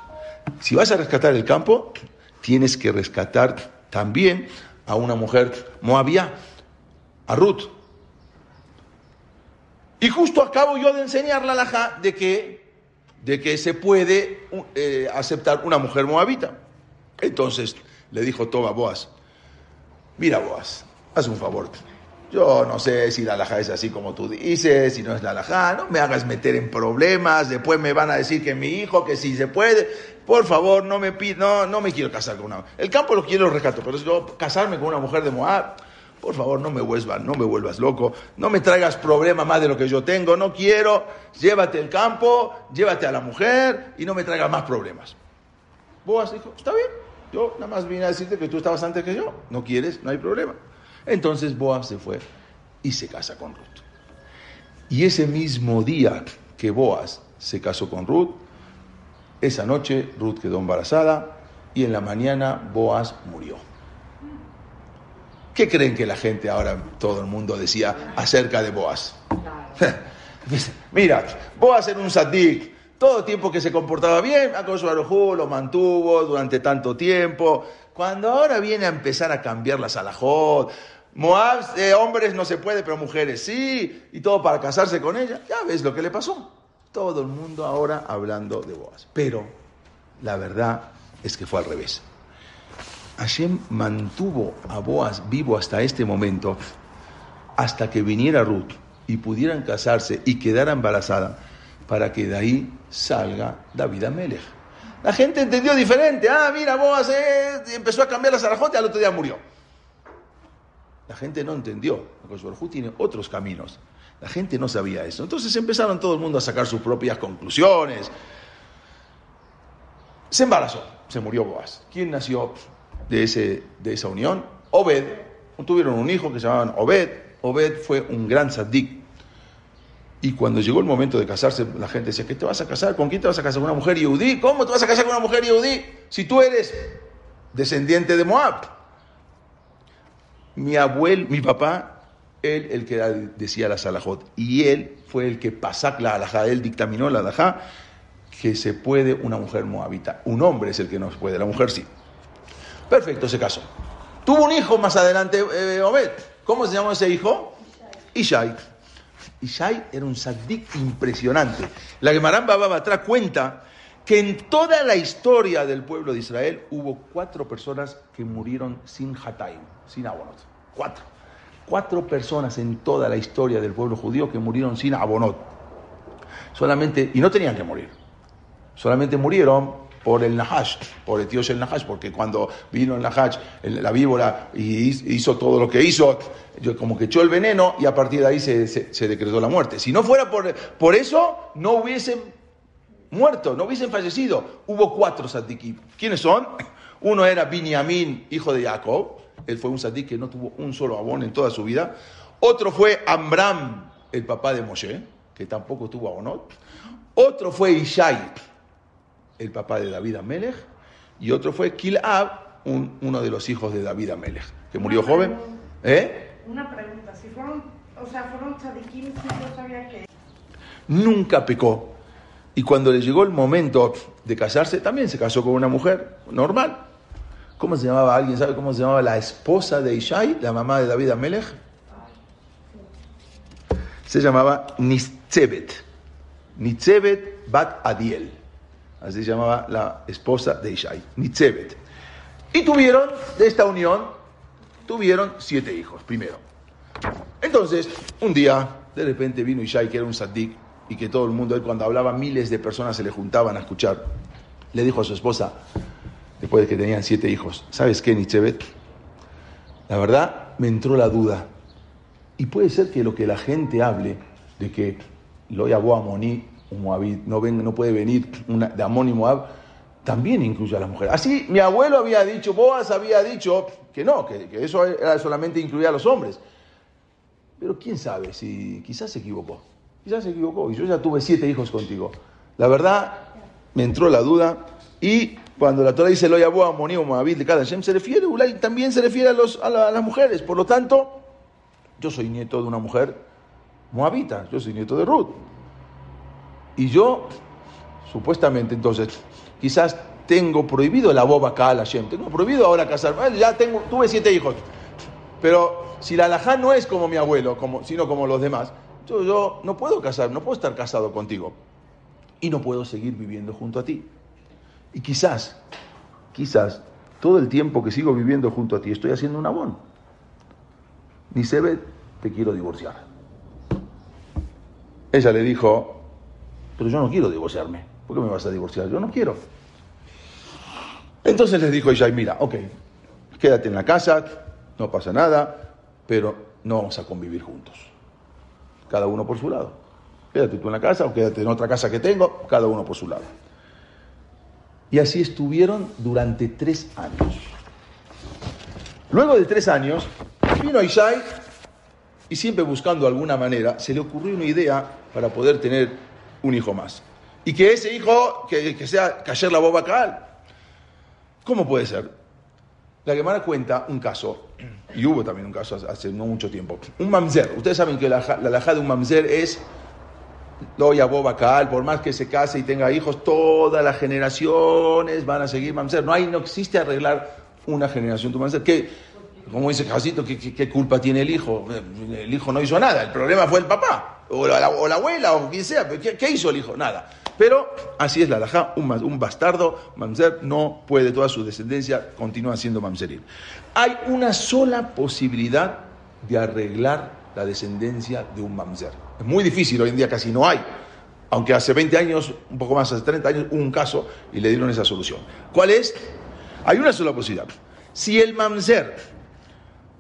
Si vas a rescatar el campo, tienes que rescatar también a una mujer moabía, a Ruth. Y justo acabo yo de enseñar la laja de que, de que se puede eh, aceptar una mujer moabita. Entonces le dijo Toba Boaz, mira Boaz, haz un favor. Yo no sé si la laja es así como tú dices, si no es la laja, no me hagas meter en problemas, después me van a decir que mi hijo, que si se puede. Por favor, no me no, no me quiero casar con una. El campo lo quiero rescato, pero yo casarme con una mujer de Moab, por favor, no me vuelvas, no me vuelvas loco, no me traigas problemas más de lo que yo tengo, no quiero, llévate el campo, llévate a la mujer y no me traigas más problemas. Boas dijo, está bien, yo nada más vine a decirte que tú estabas antes que yo, no quieres, no hay problema. Entonces Boaz se fue y se casa con Ruth. Y ese mismo día que Boaz se casó con Ruth, esa noche Ruth quedó embarazada y en la mañana Boaz murió. ¿Qué creen que la gente ahora, todo el mundo decía acerca de Boaz? Mira, Boaz era un sadik, todo el tiempo que se comportaba bien, Akosh lo mantuvo durante tanto tiempo. Cuando ahora viene a empezar a cambiar la salajot, Moab, eh, hombres no se puede, pero mujeres sí, y todo para casarse con ella, ya ves lo que le pasó. Todo el mundo ahora hablando de Boaz. Pero la verdad es que fue al revés. Hashem mantuvo a Boaz vivo hasta este momento, hasta que viniera Ruth y pudieran casarse y quedara embarazada, para que de ahí salga David Amelech. La gente entendió diferente. Ah, mira, Boaz eh, empezó a cambiar la zarajote al otro día murió. La gente no entendió. Porque tiene otros caminos. La gente no sabía eso. Entonces empezaron todo el mundo a sacar sus propias conclusiones. Se embarazó, se murió Boaz. ¿Quién nació de, ese, de esa unión? Obed. Tuvieron un hijo que se llamaban Obed. Obed fue un gran saddik. Y cuando llegó el momento de casarse, la gente decía, ¿qué te vas a casar? ¿Con quién te vas a casar? ¿Con una mujer yudí? ¿Cómo te vas a casar con una mujer yudí si tú eres descendiente de Moab? Mi abuelo, mi papá, él el que decía la salahot. Y él fue el que pasó la alajá, él dictaminó la alajá que se puede una mujer moabita. Un hombre es el que no puede, la mujer sí. Perfecto, se casó. Tuvo un hijo más adelante, eh, Obed. ¿Cómo se llamó ese hijo? Ishai. Ishai era un saddik impresionante. La Gemaran Baba cuenta que en toda la historia del pueblo de Israel hubo cuatro personas que murieron sin Hataim, sin Abonot. Cuatro. Cuatro personas en toda la historia del pueblo judío que murieron sin Abonot. Solamente, y no tenían que morir. Solamente murieron por el Nahash, por el tío el Nahash, porque cuando vino el Nahash, la víbora, y hizo todo lo que hizo, como que echó el veneno y a partir de ahí se, decretó la muerte. Si no fuera por, por eso, no hubiesen muerto, no hubiesen fallecido. Hubo cuatro sadikim. ¿Quiénes son? Uno era Binyamin, hijo de Jacob. Él fue un sadik que no tuvo un solo abón en toda su vida. Otro fue Amram, el papá de Moshe, que tampoco tuvo abonot. Otro fue Ishai, el papá de David Amelech, y otro fue Kilab, uno de los hijos de David Amelech, que murió joven. ¿Eh? Una pregunta, si fueron, o sea, fueron tzadikim, no sabía que... Nunca pecó. Y cuando le llegó el momento de casarse, también se casó con una mujer normal. ¿Cómo se llamaba? ¿Alguien sabe cómo se llamaba la esposa de Ishai, la mamá de David Amelech? Se llamaba Nitzebet. Nitzebet Bat Adiel. Así se llamaba la esposa de Ishai, Nitzebet. Y tuvieron, de esta unión, tuvieron siete hijos, primero. Entonces, un día, de repente vino Ishai, que era un saddik, y que todo el mundo, él cuando hablaba, miles de personas se le juntaban a escuchar. Le dijo a su esposa, después de que tenían siete hijos, ¿sabes qué, Nitzebet? La verdad, me entró la duda. Y puede ser que lo que la gente hable de que lo llamó a Moní no, ven, no puede venir de Amón y Moab, también incluye a las mujeres. Así mi abuelo había dicho, Boaz había dicho que no, que, eso era solamente incluía a los hombres. Pero quién sabe si quizás se equivocó. Quizás se equivocó y yo ya tuve siete hijos contigo. La verdad, me entró la duda y cuando la Torah dice lo yabó a Monío Moabit de cada se refiere, también se refiere a, los, a, las mujeres. Por lo tanto, yo soy nieto de una mujer moabita, yo soy nieto de Ruth. Y yo, supuestamente entonces, quizás tengo prohibido la boba acá a la Shem, tengo prohibido ahora casarme, ya tengo, tuve siete hijos. Pero si la alajá no es como mi abuelo, como, sino como los demás, yo, no puedo casar, no puedo estar casado contigo. Y no puedo seguir viviendo junto a ti. Y quizás, quizás, todo el tiempo que sigo viviendo junto a ti estoy haciendo un abón. Ni se ve, te quiero divorciar. Ella le dijo, pero yo no quiero divorciarme. ¿Por qué me vas a divorciar? Yo no quiero. Entonces les dijo ella, mira, ok, quédate en la casa, no pasa nada, pero no vamos a convivir juntos. Cada uno por su lado. Quédate tú en la casa o quédate en otra casa que tengo, cada uno por su lado. Y así estuvieron durante tres años. Luego de tres años, vino Ishai y siempre buscando alguna manera, se le ocurrió una idea para poder tener un hijo más. Y que ese hijo, que, sea Kasher la boba Kaal. ¿Cómo puede ser? La Gemara cuenta un caso, y hubo también un caso hace no mucho tiempo. Un mamzer. Ustedes saben que la, la de un mamzer es Loya Boba Kaal, por más que se case y tenga hijos, todas las generaciones van a seguir mamzer. No, hay, no existe arreglar una generación tu mamzer. ¿Qué, como dice Jasito, ¿qué, culpa tiene el hijo? El hijo no hizo nada, el problema fue el papá, o la, abuela, o quien sea. ¿Qué, hizo el hijo? Nada. Pero así es la alajá, un, bastardo, mamzer, no puede, toda su descendencia continúa siendo mamzerín. Hay una sola posibilidad de arreglar la descendencia de un mamzer. Es muy difícil, hoy en día casi no hay. Aunque hace 20 años, un poco más, hace 30 años, hubo un caso y le dieron esa solución. ¿Cuál es? Hay una sola posibilidad. Si el mamzer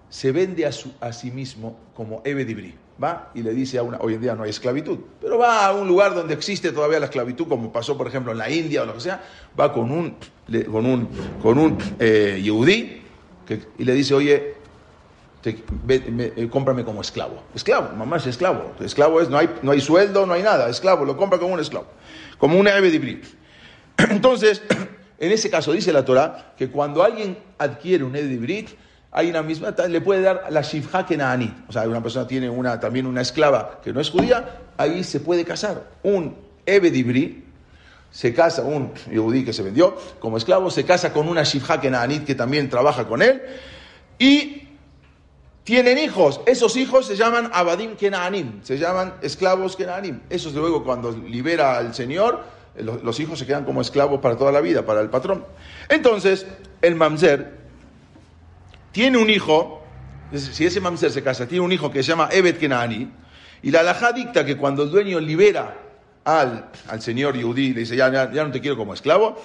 se vende a, a sí mismo como Ebedibri, va y le dice a una, hoy en día no hay esclavitud, pero va a un lugar donde existe todavía la esclavitud, como pasó por ejemplo en la India o lo que sea, va con un, con un, con un eh, y le dice, oye, eh, cómprame como esclavo. Esclavo, mamá es esclavo. Esclavo es, no hay, no hay sueldo, no hay nada. Esclavo, lo compra como un esclavo. Como un ave Entonces, en ese caso dice la Torah que cuando alguien adquiere un ave hay una misma, le puede dar la shivha kenanit. O sea, una persona tiene una, también una esclava que no es judía, ahí se puede casar. Un eve se casa, un yehudí que se vendió como esclavo, se casa con una shivha kenanit que también trabaja con él y tienen hijos. Esos hijos se llaman Abadim Kenaanim, se llaman esclavos Kenaanim. Esos luego cuando libera al Señor, los, hijos se quedan como esclavos para toda la vida, para el patrón. Entonces, el mamzer tiene un hijo, si ese mamzer se casa, tiene un hijo que se llama Evet Kenaani, y la alajá dicta que cuando el dueño libera al, al señor Yehudi, le dice, ya, ya, no te quiero como esclavo,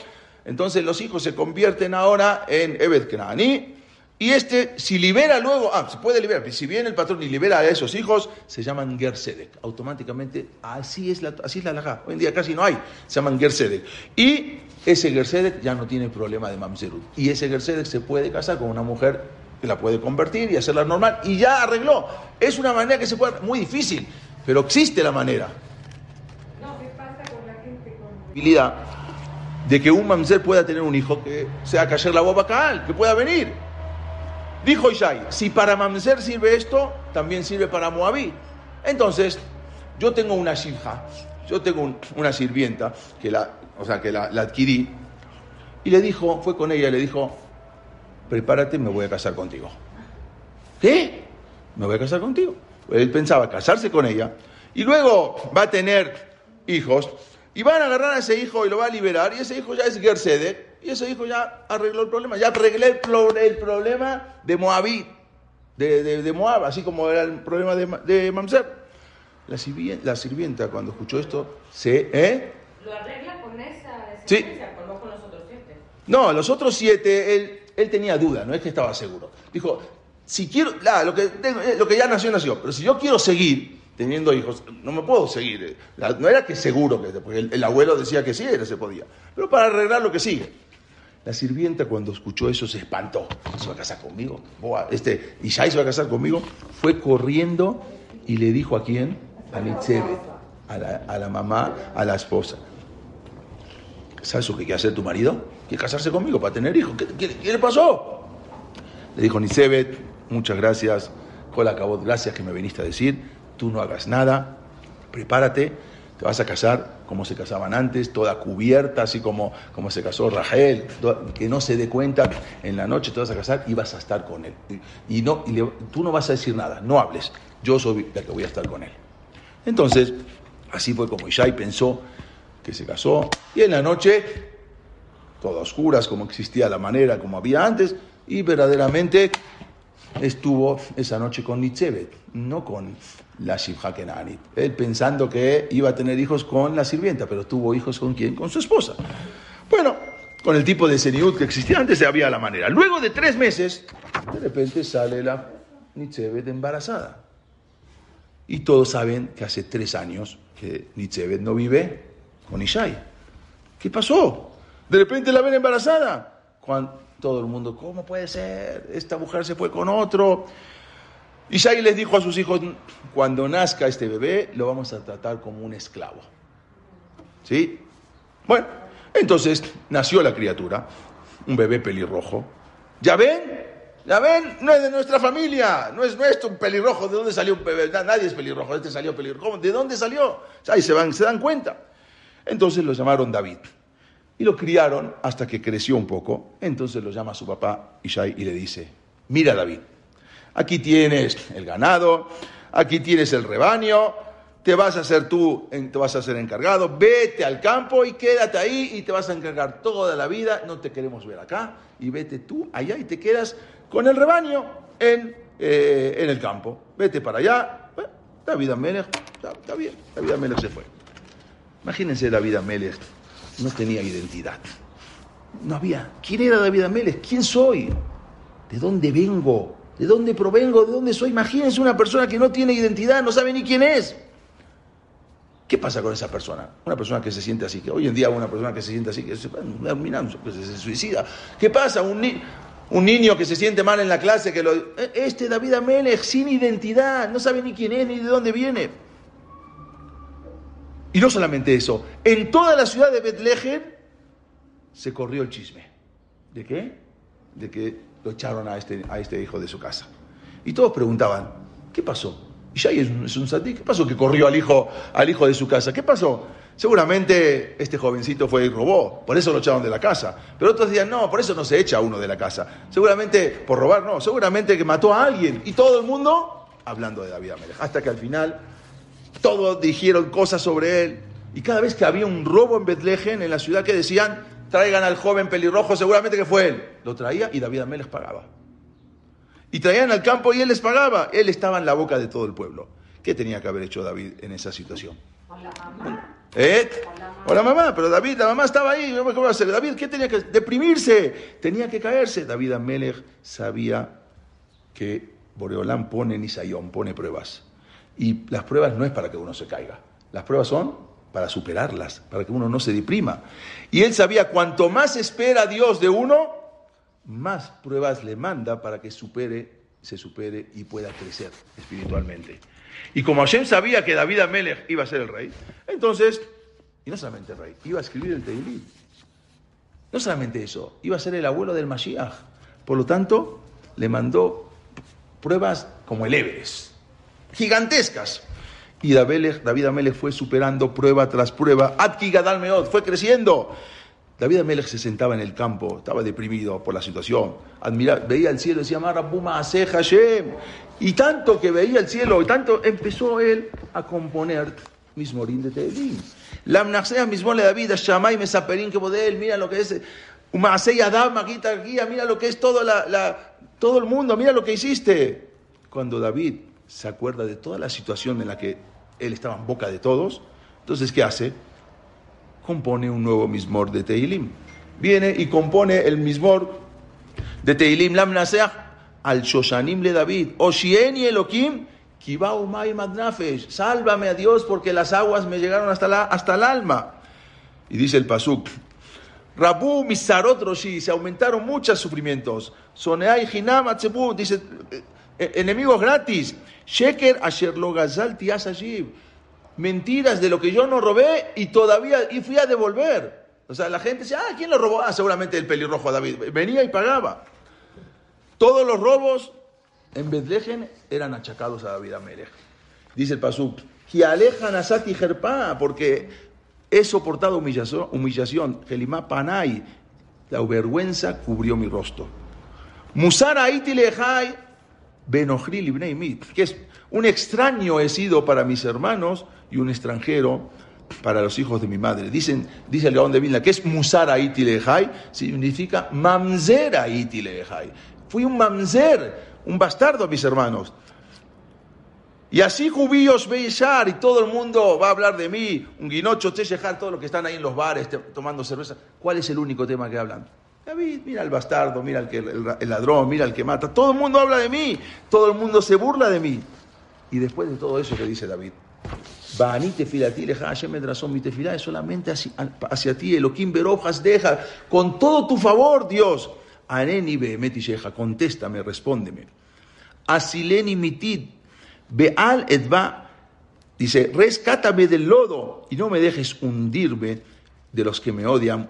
entonces los hijos se convierten ahora en Evet Kenaani, y este, si libera luego, ah, se puede liberar, si viene el patrón y libera a esos hijos, se llaman Gersedek. Automáticamente, así es la, así es la laja. Hoy en día casi no hay, se llaman Gersedek. Y ese Gersedek ya no tiene problema de mamzerut. Y ese Gersedek se puede casar con una mujer que la puede convertir y hacerla normal. Y ya arregló. Es una manera que se puede, muy difícil, pero existe la manera. No, ¿qué pasa con la gente con de que un mamzer pueda tener un hijo que sea cayer la boba cal, que pueda venir. Dijo Ishai, si para Mamzer sirve esto, también sirve para Moabí. Entonces, yo tengo una shivja, yo tengo una sirvienta, que la, o sea, que la, adquirí, y le dijo, fue con ella y le dijo, prepárate, me voy a casar contigo. ¿Qué? Me voy a casar contigo. Él pensaba casarse con ella, y luego va a tener hijos, y van a agarrar a ese hijo y lo va a liberar, y ese hijo ya es Gersede, y ese hijo ya arregló el problema, ya arreglé el, problema de Moabit, de, Moab, así como era el problema de, de Mamzer. La sirvienta, la sirvienta, cuando escuchó esto, se... ¿eh? ¿Lo arregla con esa sí. no con los otros siete? No, los otros siete, él, él tenía duda, no es que estaba seguro. Dijo, si quiero, lo, que, eh, lo que ya nació, nació, pero si yo quiero seguir teniendo hijos, no me puedo seguir. No era que seguro, que porque el, el abuelo decía que sí, era, se podía. Pero para arreglar lo que sigue. La sirvienta cuando escuchó eso se espantó. ¿Se va a casar conmigo? Este, ¿Ishai se va a casar conmigo? Fue corriendo y le dijo a quién? A Nitzebet. a la, a la mamá, a la esposa. ¿Sabes lo que quiere hacer tu marido? Quiere casarse conmigo para tener hijos. ¿Qué, qué- qué le pasó? Le dijo Nisebet, muchas gracias, Cola Cabot, gracias que me viniste a decir, tú no hagas nada, prepárate, te vas a casar como se casaban antes, toda cubierta, así como, como se casó Rachel, que no se dé cuenta, en la noche te vas a casar y vas a estar con él. Y, no, tú no vas a decir nada, no hables, yo soy la que voy a estar con él. Entonces, así fue como Ishai pensó que se casó, y en la noche todo oscuras, como existía la manera, como había antes, y verdaderamente estuvo esa noche con Nitzebet, no con la Shibha Kenanit. Él pensando que iba a tener hijos con la sirvienta, pero tuvo hijos con quién? Con su esposa. Bueno, con el tipo de seniut que existía antes había la manera. Luego de tres meses, de repente sale la Nitzebet embarazada. Y todos saben que hace tres años que Nitzebet no vive con Ishai. ¿Qué pasó? De repente la ven embarazada. Cuando todo el mundo, ¿cómo puede ser? Esta mujer se fue con otro. Ishai les dijo a sus hijos, cuando nazca este bebé, lo vamos a tratar como un esclavo. ¿Sí? Bueno, entonces nació la criatura, un bebé pelirrojo. ¿Ya ven? ¿Ya ven? No es de nuestra familia, no es nuestro un pelirrojo. ¿De dónde salió un bebé? Na- Nadie es pelirrojo, este salió pelirrojo. ¿De dónde salió? Ahí se, van, se dan cuenta. Entonces lo llamaron David. Y lo criaron hasta que creció un poco. Entonces lo llama su papá Ishai y le dice, mira David, aquí tienes el ganado, aquí tienes el rebaño, te vas a hacer tú, te vas a hacer encargado, vete al campo y quédate ahí y te vas a encargar toda la vida, no te queremos ver acá, y vete tú allá y te quedas con el rebaño en, eh, en el campo. Vete para allá. Bueno, David Amelech, está, está bien, David Amelech se fue. Imagínense David Amelech, no tenía identidad. No había. ¿Quién era David Amelech? ¿Quién soy? ¿De dónde vengo? ¿De dónde provengo? ¿De dónde soy? Imagínense una persona que no tiene identidad, no sabe ni quién es. ¿Qué pasa con esa persona? Una persona que se siente así, que hoy en día una persona que se siente así, que se, se, suicida. ¿Qué pasa? Un, un niño que se siente mal en la clase, que lo... "Eh, Este David Amelech, sin identidad, no sabe ni quién es ni de dónde viene. Y no solamente eso, en toda la ciudad de Betlehem se corrió el chisme. ¿De qué? De que lo echaron a este, a este hijo de su casa. Y todos preguntaban, ¿qué pasó? Y ya es un, es un ¿qué pasó que corrió al hijo, al hijo de su casa? ¿Qué pasó? Seguramente este jovencito fue y robó, por eso lo echaron de la casa. Pero otros decían, no, por eso no se echa uno de la casa. Seguramente, por robar, no, seguramente que mató a alguien. Y todo el mundo hablando de David Amelech. Hasta que al final todos dijeron cosas sobre él. Y cada vez que había un robo en Betlehem, en la ciudad, que decían, traigan al joven pelirrojo, seguramente que fue él. Lo traía y David Amélez pagaba. Y traían al campo y él les pagaba. Él estaba en la boca de todo el pueblo. ¿Qué tenía que haber hecho David en esa situación? Con la mamá. ¿Eh? Con la mamá. Pero David, la mamá estaba ahí. ¿Cómo va a hacer? David, ¿qué tenía que deprimirse? Tenía que caerse. David Amelech sabía que Boreolán pone Nisayón, pone pruebas. Y las pruebas no es para que uno se caiga. Las pruebas son para superarlas, para que uno no se deprima. Y él sabía, cuanto más espera Dios de uno, más pruebas le manda para que supere, se supere y pueda crecer espiritualmente. Y como Hashem sabía que David Amelech iba a ser el rey, entonces, y no solamente el rey, iba a escribir el Teilim. No solamente eso, iba a ser el abuelo del Mashiach. Por lo tanto, le mandó pruebas como el Everest, gigantescas. Y David, Amelech fue superando prueba tras prueba. Adki Gadal Meod fue creciendo. David Amelech se sentaba en el campo, estaba deprimido por la situación. Admira, veía el cielo y decía, Marabuma Hashem. Y tanto que veía el cielo, y tanto empezó él a componer Mismorín de Tehilim. La Amnasea Mismón le David, Shamay Mesaperín que él, mira lo que es. Umasei Magita Guía, mira lo que es todo, la- todo el mundo, mira lo que hiciste. Cuando David se acuerda de toda la situación en la que él estaba en boca de todos, entonces, ¿qué hace? compone un nuevo mismor de Teilim. Viene y compone el mismor de Teilim Lam al Shoshanim le David. Oshieni Elohim, Kibau Mai Madnafesh. Sálvame a Dios porque las aguas me llegaron hasta, la, hasta el alma. Y dice el Pasuk. Rabu Misarot Roshi, se aumentaron muchos sufrimientos. Soneai Hinam Atzebu, dice, enemigos gratis. Sheker Asher lo Gazal mentiras de lo que yo no robé y todavía y fui a devolver. O sea, la gente dice, ah, ¿quién lo robó? Ah, seguramente el pelirrojo a David. Venía y pagaba. Todos los robos en Betlehem eran achacados a David Amelech. Dice el Pasuk, que alejan a Sati Jerpa, porque he soportado humillación, humillación. Gelimá Panay, la vergüenza cubrió mi rostro. Musara Ibnei que es un extraño he sido para mis hermanos y un extranjero para los hijos de mi madre. Dicen, dice el Gaón de Vilna, que es Musara Aiti Lejai, significa Mamzer Aiti Lejai. Fui un mamzer, un bastardo a mis hermanos. Y así judíos Beishar y todo el mundo va a hablar de mí, un guinocho, Teshehar, todos los que están ahí en los bares tomando cerveza. ¿Cuál es el único tema que hablan? David, mira al bastardo, mira al que, el, ladrón, mira al que mata. Todo el mundo habla de mí, todo el mundo se burla de mí. Y después de todo eso que dice David, mi tefilá es solamente hacia, hacia ti, Elohim Berojas deja, con todo tu favor, Dios. Aneni Behemetisheja, contéstame, respóndeme. Asileni mitid, Beal Edba, dice, rescátame del lodo y no me dejes hundirme de los que me odian,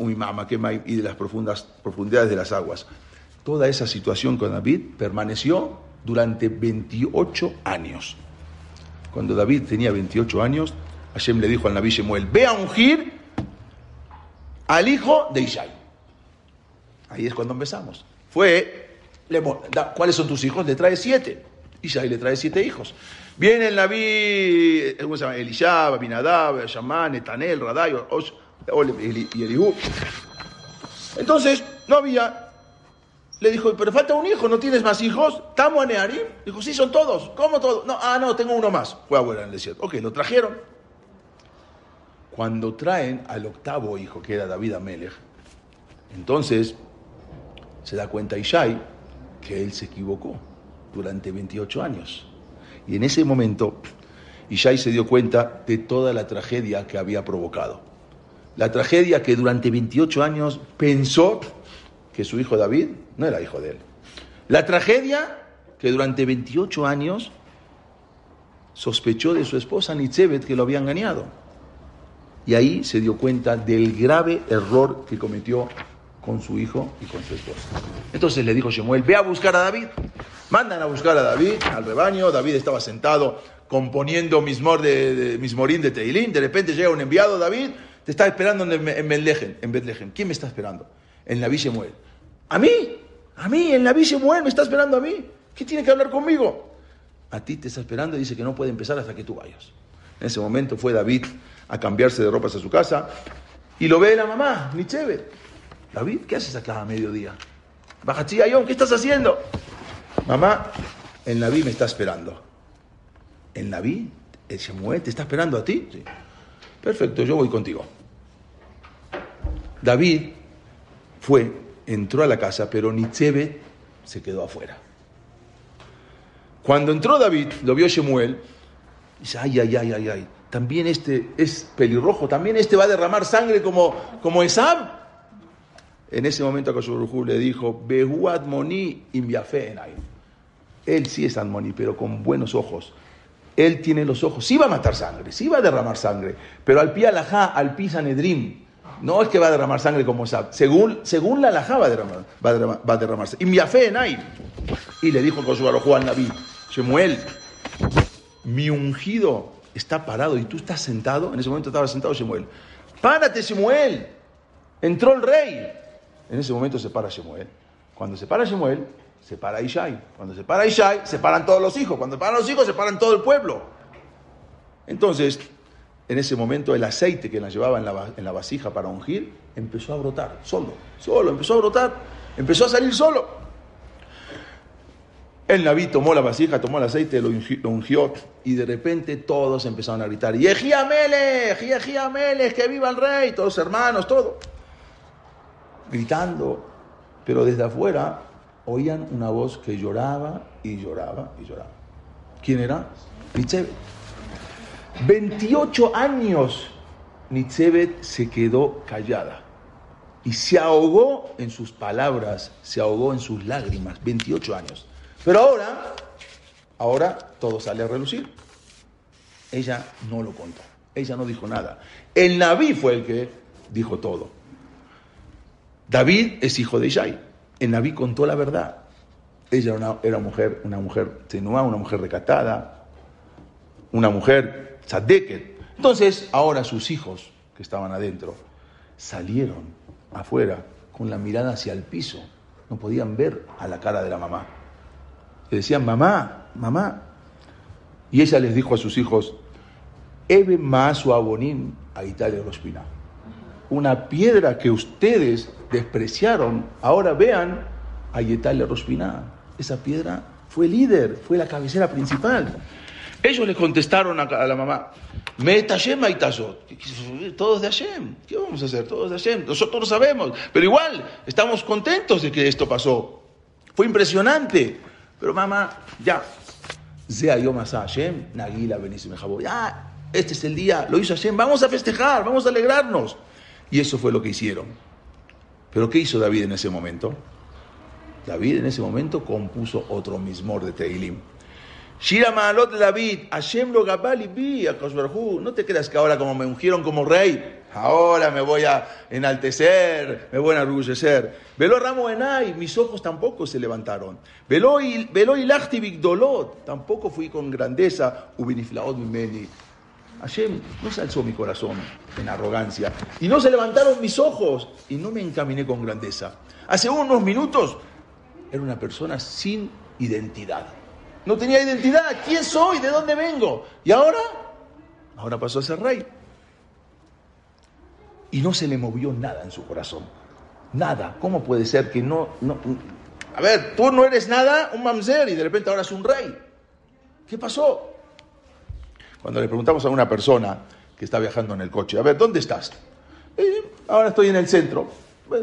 y de las profundas, profundidades de las aguas. Toda esa situación con David permaneció durante 28 años. Cuando David tenía 28 años, Hashem le dijo al Nabi Shemuel, ve a ungir al hijo de Ishai. Ahí es cuando empezamos. Fue, ¿cuáles son tus hijos? Le trae siete. Isaí le trae siete hijos. Viene el Naví, ¿cómo se llama? Elishab, Abinadab, Shaman, Etanel, Radai y Elihu. Entonces, no había. Le dijo, pero falta un hijo, ¿no tienes más hijos? ¿Tamo Nearim? Dijo, sí, son todos. ¿Cómo todos? No, ah, no, tengo uno más. Fue abuela en el desierto. Ok, lo trajeron. Cuando traen al octavo hijo, que era David Amelech, entonces se da cuenta Ishai que él se equivocó durante 28 años. Y en ese momento, Ishai se dio cuenta de toda la tragedia que había provocado. La tragedia que durante 28 años pensó que su hijo David no era hijo de él. La tragedia que durante 28 años sospechó de su esposa Nitzebet que lo había engañado. Y ahí se dio cuenta del grave error que cometió con su hijo y con su esposa. Entonces le dijo Shemuel, ve a buscar a David. Mandan a buscar a David al rebaño. David estaba sentado componiendo mismor de, de mismorín de Teilín. De repente llega un enviado, David, te está esperando en, en en. ¿Quién me está esperando? En Naví Shemuel. ¿A mí? ¿A mí? ¿En Naví Shemuel me está esperando a mí? ¿Qué tiene que hablar conmigo? A ti te está esperando y dice que no puede empezar hasta que tú vayas. En ese momento fue David a cambiarse de ropas a su casa y lo ve la mamá, Nichebe. David, ¿qué haces acá a mediodía? Ayón, ¿qué estás haciendo? Mamá, el Naví me está esperando. ¿El Naví? ¿El Shemuel te está esperando a ti? Perfecto, yo voy contigo. David fue, entró a la casa, pero Nitzebe se quedó afuera. Cuando entró David, lo vio Shemuel, dice, ay, ay, ay, ay, ay, también este es pelirrojo, también este va a derramar sangre como, como Esab. En ese momento Akashurujú le dijo, Behu Admoni Él sí es Admoni, pero con buenos ojos. Él tiene los ojos, sí va a matar sangre, sí va a derramar sangre, pero al pi alajá, al pi sanedrim, no es que va a derramar sangre como Sab. Según, según la alajá va a derramar, va a derramar, a derramar Y le dijo Akashurujú al Naví, Shemuel, mi ungido está parado y tú estás sentado. En ese momento estaba sentado Shemuel. Párate, Shemuel. Entró el rey. En ese momento se para Shemuel. Cuando se para Shemuel, se para Ishai. Cuando se para Ishai, se paran todos los hijos. Cuando se paran los hijos, se paran todo el pueblo. Entonces, en ese momento, el aceite que la llevaba en la, en la vasija para ungir empezó a brotar, solo, solo, empezó a brotar, empezó a salir solo. El Naví tomó la vasija, tomó el aceite, lo ungió, y de repente todos empezaron a gritar, ¡Yeji Amelech! ¡Yeji Amelech! ¡Que viva el rey! Todos hermanos, todo gritando, pero desde afuera oían una voz que lloraba y lloraba y lloraba. ¿Quién era? Nitzebet. 28 años Nitzebet se quedó callada y se ahogó en sus palabras, se ahogó en sus lágrimas, 28 años. Pero ahora, ahora todo sale a relucir. Ella no lo contó. Ella no dijo nada. El Naví fue el que dijo todo. David es hijo de Ishai. El Naví contó la verdad. Ella era una, mujer, una mujer tenua, una mujer recatada, una mujer Entonces, ahora sus hijos que estaban adentro salieron afuera con la mirada hacia el piso. No podían ver a la cara de la mamá. Le decían, mamá, mamá. Y ella les dijo a sus hijos, a Italia Rospina. Una piedra que ustedes despreciaron, ahora vean a Italia Rospina. Esa piedra fue líder, fue la cabecera principal. Ellos le contestaron a la mamá, Meta Hashem Todos de Hashem. ¿Qué vamos a hacer? Todos de Hashem. Nosotros lo sabemos. Pero igual, estamos contentos de que esto pasó. Fue impresionante. Pero mamá, ya. Hashem, Nagila Ya, este es el día, lo hizo Hashem. Vamos a festejar, vamos a alegrarnos. Y eso fue lo que hicieron. Pero ¿qué hizo David en ese momento? David en ese momento compuso otro mismor de Teilim. Shira Maalot David, Hashem lo a No te creas que ahora como me ungieron como rey, ahora me voy a enaltecer, me voy a enorgullecer. Veló Ramo Enay, mis ojos tampoco se levantaron. Veló y Dolot, tampoco fui con grandeza, Ubiniflaot Mimeni. Hashem no se alzó mi corazón en arrogancia y no se levantaron mis ojos y no me encaminé con grandeza. Hace unos minutos era una persona sin identidad. No tenía identidad. ¿Quién soy? ¿De dónde vengo? Y ahora, ahora pasó a ser rey. Y no se le movió nada en su corazón. Nada. ¿Cómo puede ser que no. A ver, tú no eres nada, un mamzer, y de repente ahora es un rey. ¿Qué pasó? Cuando le preguntamos a una persona que está viajando en el coche, a ver, ¿dónde estás? Eh, ahora estoy en el centro.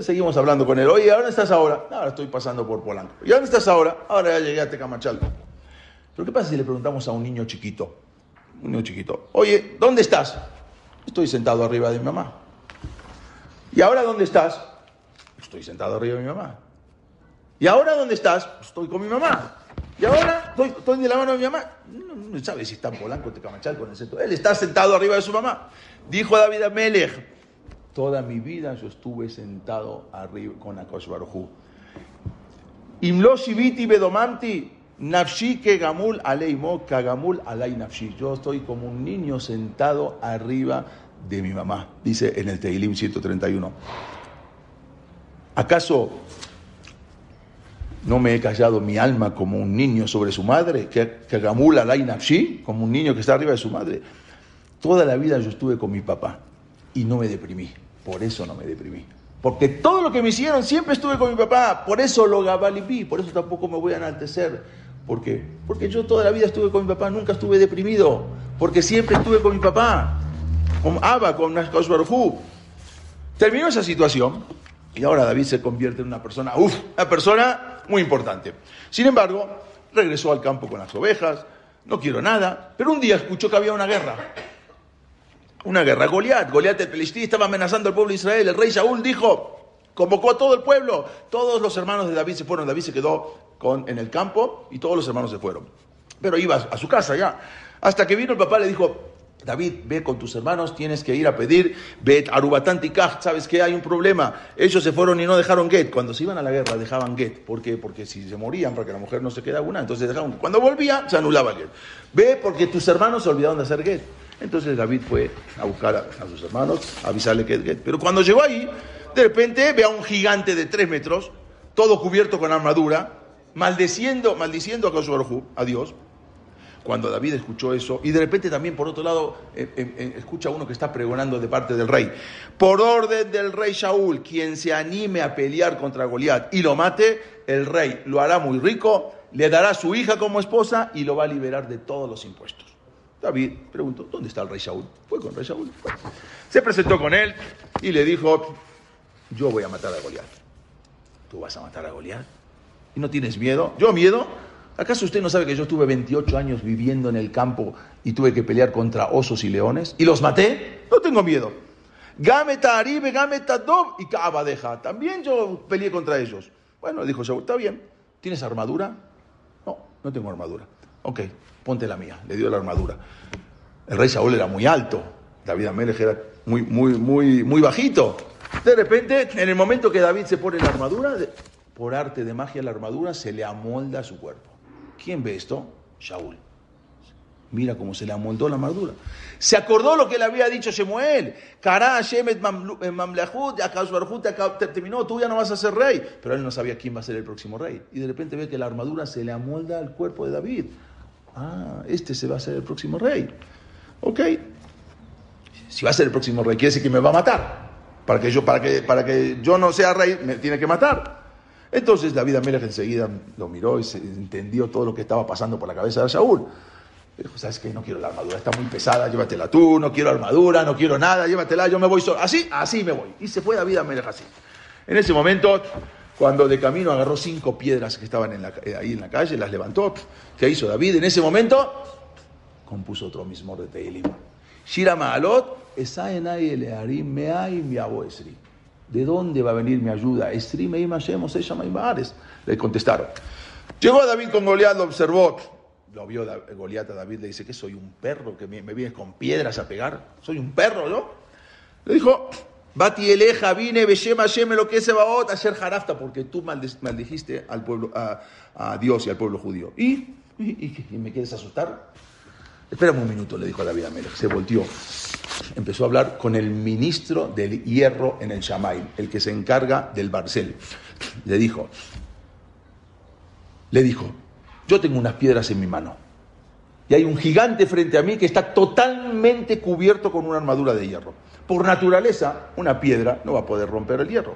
seguimos hablando con él. Oye, ¿a dónde estás ahora? Ahora estoy pasando por Polanco. ¿Y dónde estás ahora? Ahora ya llegué a Tecamachalco. Pero ¿qué pasa si le preguntamos a un niño chiquito? Un niño chiquito. Oye, ¿dónde estás? Estoy sentado arriba de mi mamá. ¿Y ahora dónde estás? Estoy sentado arriba de mi mamá. ¿Y ahora dónde estás? Estoy con mi mamá. ¿Y ahora estoy, estoy de la mano de mi mamá? No, sabe si está en Polanco, Tecamachal, con el centro. Él está sentado arriba de su mamá. Dijo David Amelech, toda mi vida yo estuve sentado arriba con Akosh Barujú. Imlo Shiviti Bedomanti, Nafshi que gamul aleimo, kagamul alay nafshi. Yo estoy como un niño sentado arriba de mi mamá, dice en el Teilim 131. ¿Acaso no me he callado mi alma como un niño sobre su madre, que, que gamul alay nafshi, como un niño que está arriba de su madre? Toda la vida yo estuve con mi papá y no me deprimí, por eso no me deprimí. Porque todo lo que me hicieron siempre estuve con mi papá, por eso lo gabalipí, por eso tampoco me voy a enaltecer ¿Por qué? Porque yo toda la vida estuve con mi papá, nunca estuve deprimido, porque siempre estuve con mi papá, con Abba, con Nashkosh. Terminó esa situación y ahora David se convierte en una persona, uff, una persona muy importante. Sin embargo, regresó al campo con las ovejas, no quiero nada, pero un día escuchó que había una guerra. Una guerra. Goliat, Goliat el Pelistí estaba amenazando al pueblo de Israel. El rey Saúl dijo, convocó a todo el pueblo. Todos los hermanos de David se fueron. David se quedó con, en el campo y todos los hermanos se fueron. Pero iba a su casa ya. Hasta que vino el papá le dijo, David, ve con tus hermanos, tienes que ir a pedir, ve a Kaj, ¿sabes que Hay un problema. Ellos se fueron y no dejaron Get. Cuando se iban a la guerra dejaban Get. ¿Por qué? Porque si se morían, porque la mujer no se queda una, entonces dejaban Cuando volvía, se anulaba Get. Ve porque tus hermanos se olvidaron de hacer Get. Entonces David fue a buscar a, sus hermanos, a avisarle que Get. Pero cuando llegó ahí, de repente ve a un gigante de tres metros, todo cubierto con armadura, maldeciendo, maldiciendo a, Dios. Cuando David escuchó eso, y de repente también por otro lado eh, eh, eh, escucha uno que está pregonando de parte del rey. Por orden del rey Shaul, quien se anime a pelear contra Goliat y lo mate, el rey lo hará muy rico, le dará a su hija como esposa y lo va a liberar de todos los impuestos. David preguntó, ¿dónde está el rey Shaul? Fue con el rey Shaul. Se presentó con él y le dijo, yo voy a matar a Goliat. ¿Tú vas a matar a Goliat? ¿Y no tienes miedo? ¿Yo miedo? ¿Acaso usted no sabe que yo estuve 28 años viviendo en el campo y tuve que pelear contra osos y leones? ¿Y los maté? No tengo miedo. Gameta Aribe, Gameta Dob y deja. También yo peleé contra ellos. Bueno, dijo Saúl, está bien. ¿Tienes armadura? No, no tengo armadura. Ok, ponte la mía. Le dio la armadura. El rey Saúl era muy alto. David Amelech era muy, muy, muy, muy bajito. De repente, en el momento que David se pone la armadura, por arte de magia la armadura se le amolda a su cuerpo. ¿Quién ve esto? Shaul. Mira cómo se le amoldó la armadura. Se acordó lo que le había dicho Shemuel. Kará, Shemet, Mamlehut, terminó, tú ya no vas a ser rey. Pero él no sabía quién va a ser el próximo rey. Y de repente ve que la armadura se le amolda al cuerpo de David. Ah, este se va a ser el próximo rey. Ok. Si va a ser el próximo rey, quiere decir que me va a matar. Para que yo, para que, para que yo no sea rey, me tiene que matar. Entonces David Amelech enseguida lo miró y se entendió todo lo que estaba pasando por la cabeza de Saúl. Dijo, ¿sabes qué? No quiero la armadura, está muy pesada, llévatela tú, no quiero armadura, no quiero nada, llévatela, yo me voy solo. Así, así me voy. Y se fue David Amelech así. En ese momento, cuando de camino agarró cinco piedras que estaban eh, ahí en la calle, las levantó, ¿qué hizo David? En ese momento, compuso otro mismo de. Shira Maalot, Esaenai Elearim Meai Esri. ¿De dónde va a venir mi ayuda? Hashem Le contestaron. Llegó David con Goliat, lo observó lo vio Goliat a David, le dice que soy un perro, que me, vienes con piedras a pegar. Soy un perro, ¿no? Le dijo, Bati eleja, vine, Beshema, Sheme, lo que es Ebaot, ayer jarafta, porque tú maldijiste al pueblo, a, Dios y al pueblo judío. ¿Y? ¿Y, me quieres asustar? Espérame un minuto, le dijo David Amelech. Se volteó. Empezó a hablar con el ministro del hierro en el Shamaim, el que se encarga del Barcel. Le dijo, le dijo, yo tengo unas piedras en mi mano. Y hay un gigante frente a mí que está totalmente cubierto con una armadura de hierro. Por naturaleza, una piedra no va a poder romper el hierro.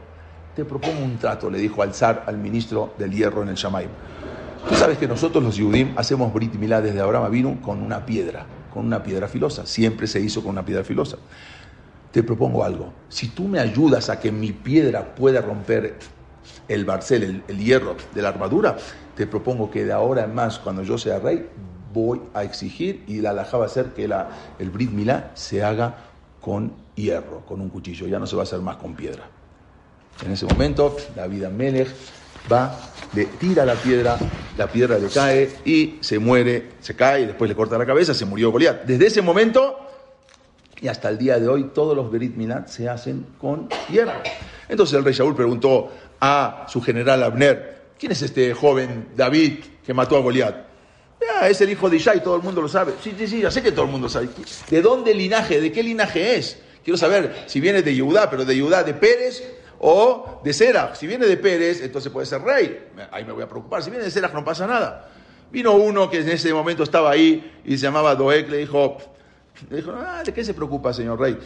Te propongo un trato, le dijo al zar, al ministro del hierro en el Shamaim. Tú sabes que nosotros los Yudim hacemos Brit Milá desde Abraham vino con una piedra, con una piedra filosa. Siempre se hizo con una piedra filosa. Te propongo algo. Si tú me ayudas a que mi piedra pueda romper el barcel, el hierro de la armadura, te propongo que de ahora en más, cuando yo sea rey, voy a exigir y la alajá va a ser que la, el Brit Milá se haga con hierro, con un cuchillo, ya no se va a hacer más con piedra. En ese momento, David Amelech va, le tira la piedra, la piedra le cae y se muere, se cae y después le corta la cabeza, se murió Goliat. Desde ese momento y hasta el día de hoy, todos los Berit Milá se hacen con hierro. Entonces el rey Shaul preguntó a su general Abner, ¿Quién es este joven David que mató a Goliat? es el hijo de Ishai, todo el mundo lo sabe. Sí, sí, sí, ya sé que todo el mundo sabe. ¿De dónde linaje? ¿De qué linaje es? Quiero saber si viene de Yehudá, pero de Yehudá de Pérez o de Serach. Si viene de Pérez, entonces puede ser rey. Ahí me voy a preocupar. Si viene de Serach, no pasa nada. Vino uno que en ese momento estaba ahí y se llamaba Doek, le dijo, le dijo, ah, ¿de qué se preocupa, señor rey?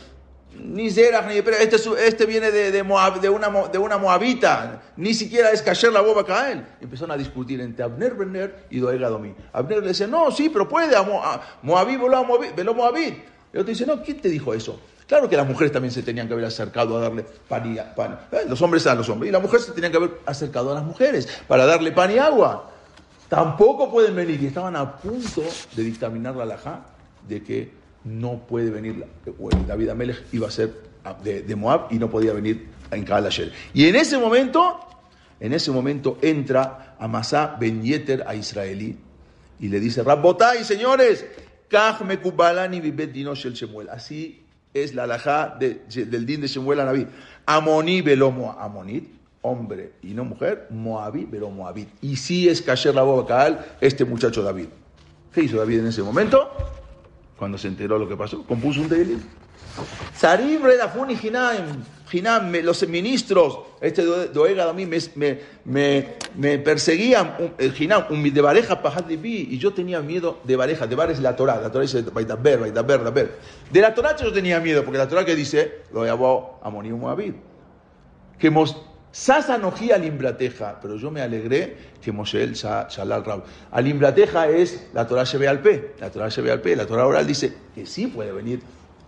Ni Zerach, ni pero este, este viene de, de, Moab, de, una, moabita, ni siquiera es Kasher la boba Cael. Empezaron a discutir entre Abner Benner y Doeg Adomí. Abner le decía, no, sí, pero puede, a Moabí voló veló Moabit. El otro dice, no, ¿quién te dijo eso? Claro que las mujeres también se tenían que haber acercado a darle pan y pan. Eh, los hombres a los hombres. Y las mujeres se tenían que haber acercado a las mujeres para darle pan y agua. Tampoco pueden venir. Y estaban a punto de dictaminar la alajá de que no puede venir, David Amelech iba a ser de, Moab y no podía venir en Kaal Y en ese momento, en ese momento entra Amasá Ben Yeter a Israelí y le dice, Rabbotai, señores, Así es la alajá del din de Shemuel a Naví. Amoní velomo amonit, hombre y no mujer, Moabí velomo Moabit. Y sí es Kasher la boba este muchacho David. ¿Qué hizo David en ese momento? cuando se enteró lo que pasó, compuso un Tehilim. Los ministros, este Doega a mí me, me, me, perseguían, el Hinam, un de Bareja y yo tenía miedo de Bareja, de Bar es la Torah, la Torah dice Baitaber, Baitaber, Baitaber. De la Torah yo tenía miedo, porque la Torah que dice, lo llamó Amonim Moabid, que Sasa al Alimbrateja, pero yo me alegré que Moshe Shalal Rab. Alimbrateja es la Torah ve al P, la Torah ve al P, la Torah oral dice que sí puede venir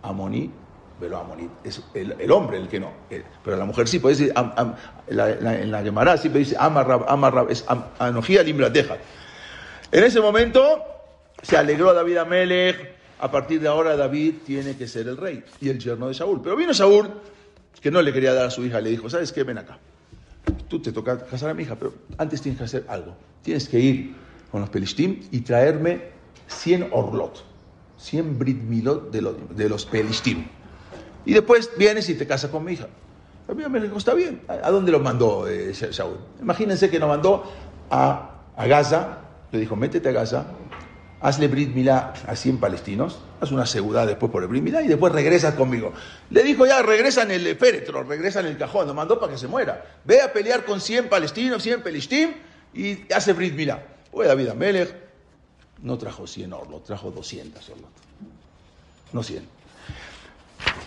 Amoní, pero Amoní es el, hombre el que no, pero la mujer sí puede decir, en la Gemara siempre dice Amarrab, Amarrab, es Anojía Alimbrateja. En ese momento se alegró David Amelech, a partir de ahora David tiene que ser el rey y el yerno de Saúl. Pero vino Saúl, que no le quería dar a su hija, le dijo, ¿sabes qué? Ven acá tú te toca casar a mi hija, pero antes tienes que hacer algo. Tienes que ir con los Pelishtim y traerme 100 orlot. 100 Brit Milot de los, de los Pelishtim. Y después vienes y te casas con mi hija. A mí me dijo, está bien. ¿A dónde lo mandó eh, Shaul? Imagínense que lo mandó a, a Gaza. Le dijo, métete a Gaza, hazle Brit Milá a 100 palestinos, haz una seguridad después por el Brit Milá y después regresas conmigo. Le dijo ya, regresa en el féretro, regresa en el cajón, lo mandó para que se muera. Ve a pelear con 100 palestinos, 100 pelishtim y hace Brit Milá. Pues David Amelech no trajo 100 orlos, trajo 200 orlos. No 100.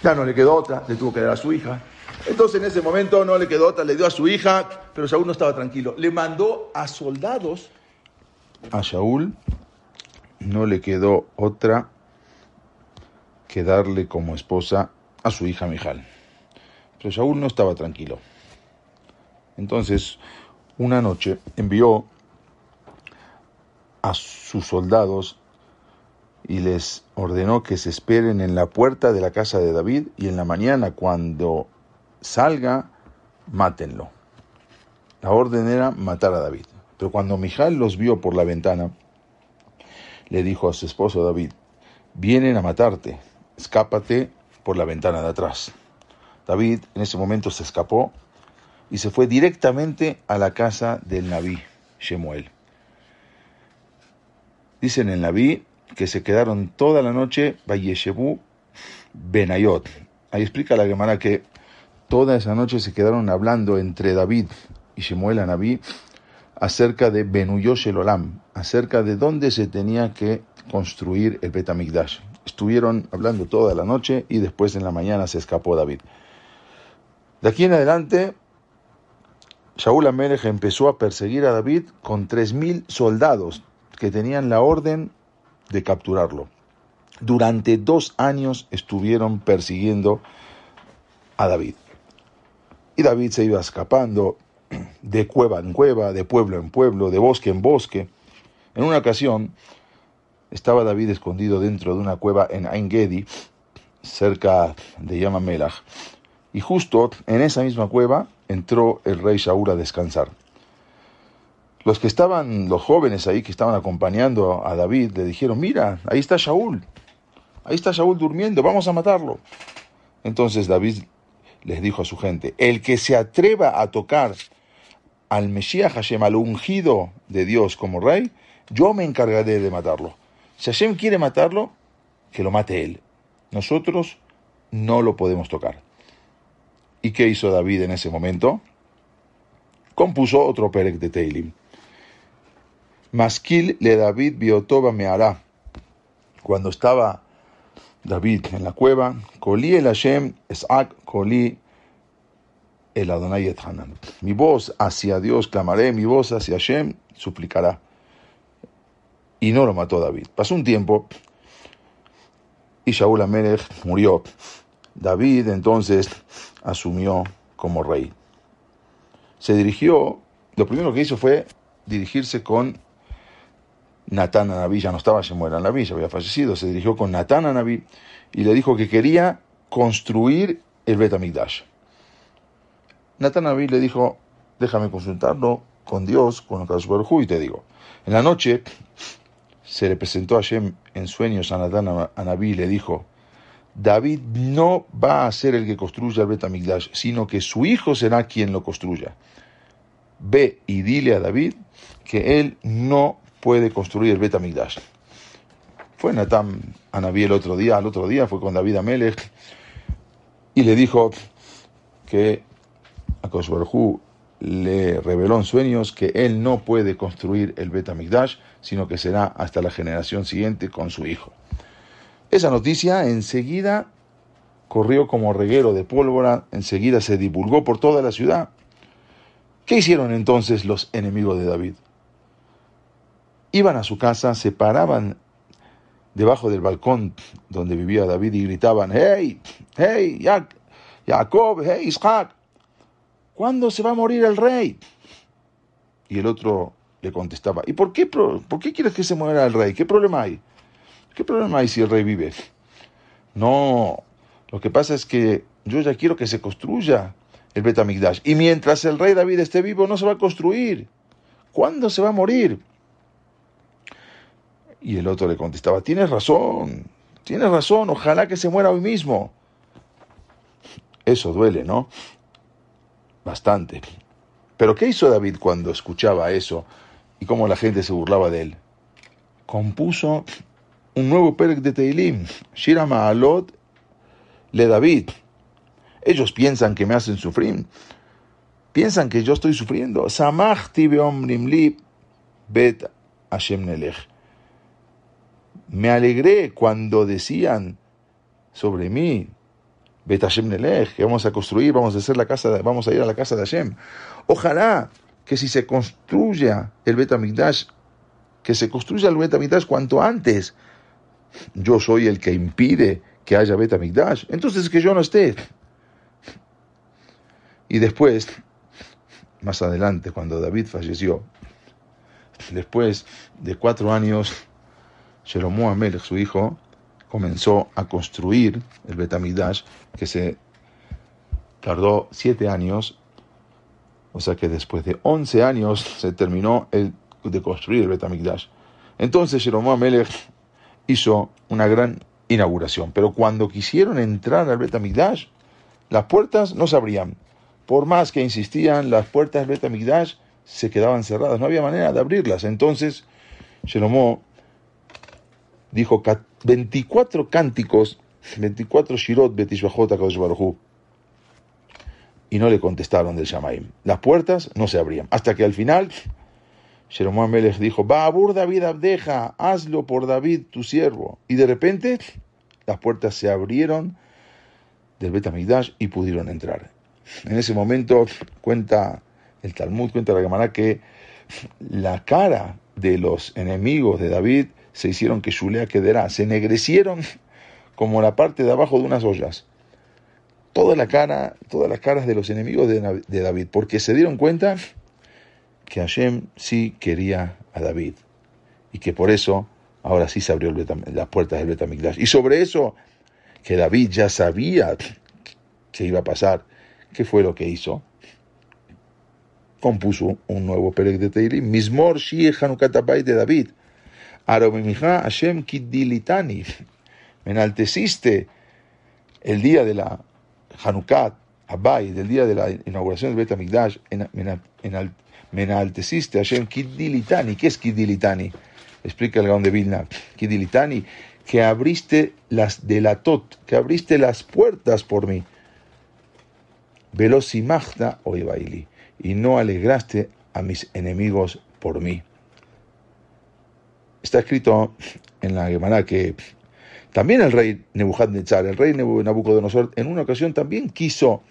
Ya no le quedó otra, le tuvo que dar a su hija. Entonces en ese momento no le quedó otra, le dio a su hija, pero Saúl no estaba tranquilo. Le mandó a soldados a Shaul no le quedó otra que darle como esposa a su hija Mijal. Pero Saúl no estaba tranquilo. Entonces, una noche envió a sus soldados y les ordenó que se esperen en la puerta de la casa de David y en la mañana cuando salga, mátenlo. La orden era matar a David. Pero cuando Mijal los vio por la ventana, le dijo a su esposo David, vienen a matarte, escápate por la ventana de atrás. David en ese momento se escapó y se fue directamente a la casa del Naví, Shemuel. Dicen en Naví que se quedaron toda la noche Bayeshebu Benayot. Ahí explica la Gemara que toda esa noche se quedaron hablando entre David y Shemuel a Naví acerca de Benuyosh el Olam, acerca de dónde se tenía que construir el Betamigdash. Estuvieron hablando toda la noche y después en la mañana se escapó David. De aquí en adelante, Shaul Amelech empezó a perseguir a David con tres mil soldados que tenían la orden de capturarlo. Durante dos años estuvieron persiguiendo a David. Y David se iba escapando, de cueva en cueva, de pueblo en pueblo, de bosque en bosque. En una ocasión estaba David escondido dentro de una cueva en Ain Gedi, cerca de Yamamelach, y justo en esa misma cueva entró el rey Shaul a descansar. Los que estaban, los jóvenes ahí que estaban acompañando a David, le dijeron, mira, ahí está Shaul, ahí está Shaul durmiendo, vamos a matarlo. Entonces David les dijo a su gente, el que se atreva a tocar al Mesías Hashem, al ungido de Dios como rey, yo me encargaré de matarlo. Si Hashem quiere matarlo, que lo mate él. Nosotros no lo podemos tocar. ¿Y qué hizo David en ese momento? Compuso otro perek de Teilim. Masquil le David biotoba me hará. Cuando estaba David en la cueva, Colí el Hashem, Esak, Colí el Adonai et Hanan. Mi voz hacia Dios clamaré, mi voz hacia Hashem suplicará. Y no lo mató David. Pasó un tiempo y Shaul Amelech murió. David entonces asumió como rey. Se dirigió, lo primero que hizo fue dirigirse con Natán Anabí, ya no estaba Shemuel Anabí, ya había fallecido, se dirigió con Natán Anabí y le dijo que quería construir el Betamigdash. Natán Anabí le dijo, déjame consultarlo con Dios, con el Baruj y te digo. En la noche se le presentó a Shem en sueños a Natán Anabí y le dijo, David no va a ser el que construya el Betamigdash, sino que su hijo será quien lo construya. Ve y dile a David que él no puede construir el Betamigdash. Fue Natán Anabí el otro día, al otro día fue con David Amelech y le dijo que a Kosberhu le reveló en sueños que él no puede construir el Betamigdash, sino que será hasta la generación siguiente con su hijo. Esa noticia enseguida corrió como reguero de pólvora, enseguida se divulgó por toda la ciudad. ¿Qué hicieron entonces los enemigos de David? Iban a su casa, se paraban debajo del balcón donde vivía David y gritaban, hey, hey, Jacob, hey, Isaac, ¿cuándo se va a morir el rey? Y el otro le contestaba, ¿y por qué, por qué quieres que se muera el rey? ¿Qué problema hay? ¿Qué problema hay si el rey vive? No, lo que pasa es que yo ya quiero que se construya el Betamigdash. Y mientras el rey David esté vivo, no se va a construir. ¿Cuándo se va a morir? Y el otro le contestaba, tienes razón, tienes razón, ojalá que se muera hoy mismo. Eso duele, ¿no? Bastante. Pero ¿qué hizo David cuando escuchaba eso y cómo la gente se burlaba de él? Compuso un nuevo Perek de Teilim, Shira Ma'alot le David. Ellos piensan que me hacen sufrir. Piensan que yo estoy sufriendo. Samachti beomrim bet Hashem. Me alegré cuando decían sobre mí, Bet Hashem Nelech, que vamos a construir, vamos a hacer la casa, vamos a ir a la casa de Hashem. Ojalá que si se construya el Bet que se construya el Bet cuanto antes. Yo soy el que impide que haya Bet entonces que yo no esté. Y después, más adelante, cuando David falleció, después de cuatro años, Shelomo Amelech, su hijo, comenzó a construir el Betamidash, que se tardó siete años, o sea que después de once años se terminó el, de construir el Betamidash. Entonces Shelomo Amelech hizo una gran inauguración, pero cuando quisieron entrar al Betamidash, las puertas no se abrían. Por más que insistían, las puertas del Betamidash se quedaban cerradas, no había manera de abrirlas. Entonces, dijo 24 cánticos, 24 shirot betishbajot Baruj y no le contestaron del Shamaim. Las puertas no se abrían. Hasta que al final, Shelomo Amelech dijo, Babur David Abdeja, hazlo por David tu siervo. Y de repente, las puertas se abrieron del Betamigdash y pudieron entrar. En ese momento, cuenta el Talmud, cuenta la Gemara que la cara de los enemigos de David se hicieron que Shulea quedará, se ennegrecieron como la parte de abajo de unas ollas. Toda la cara, todas las caras de los enemigos de, David, porque se dieron cuenta que Hashem sí quería a David y que por eso ahora sí se abrió las puertas del Betamigdash. Y sobre eso, que David ya sabía que iba a pasar, ¿qué fue lo que hizo? Compuso un nuevo Perek de Teirim, Mismor Shie Hanukatabai de David, Hashem Kidilitani. Me enalteciste el día de la Hanukkah, Abai, del día de la inauguración del Bet HaMikdash, me enalteciste Hashem Kidilitani. ¿Qué es Kidilitani? Explica el Gaón de Vilna. Kidilitani, que abriste las delatot, que abriste las puertas por mí. Velosimachta oibaili, y no alegraste a mis enemigos por mí. Está escrito en la Gemara que también el rey Nebuchadnezzar, el rey Nabucodonosor, en una ocasión también quiso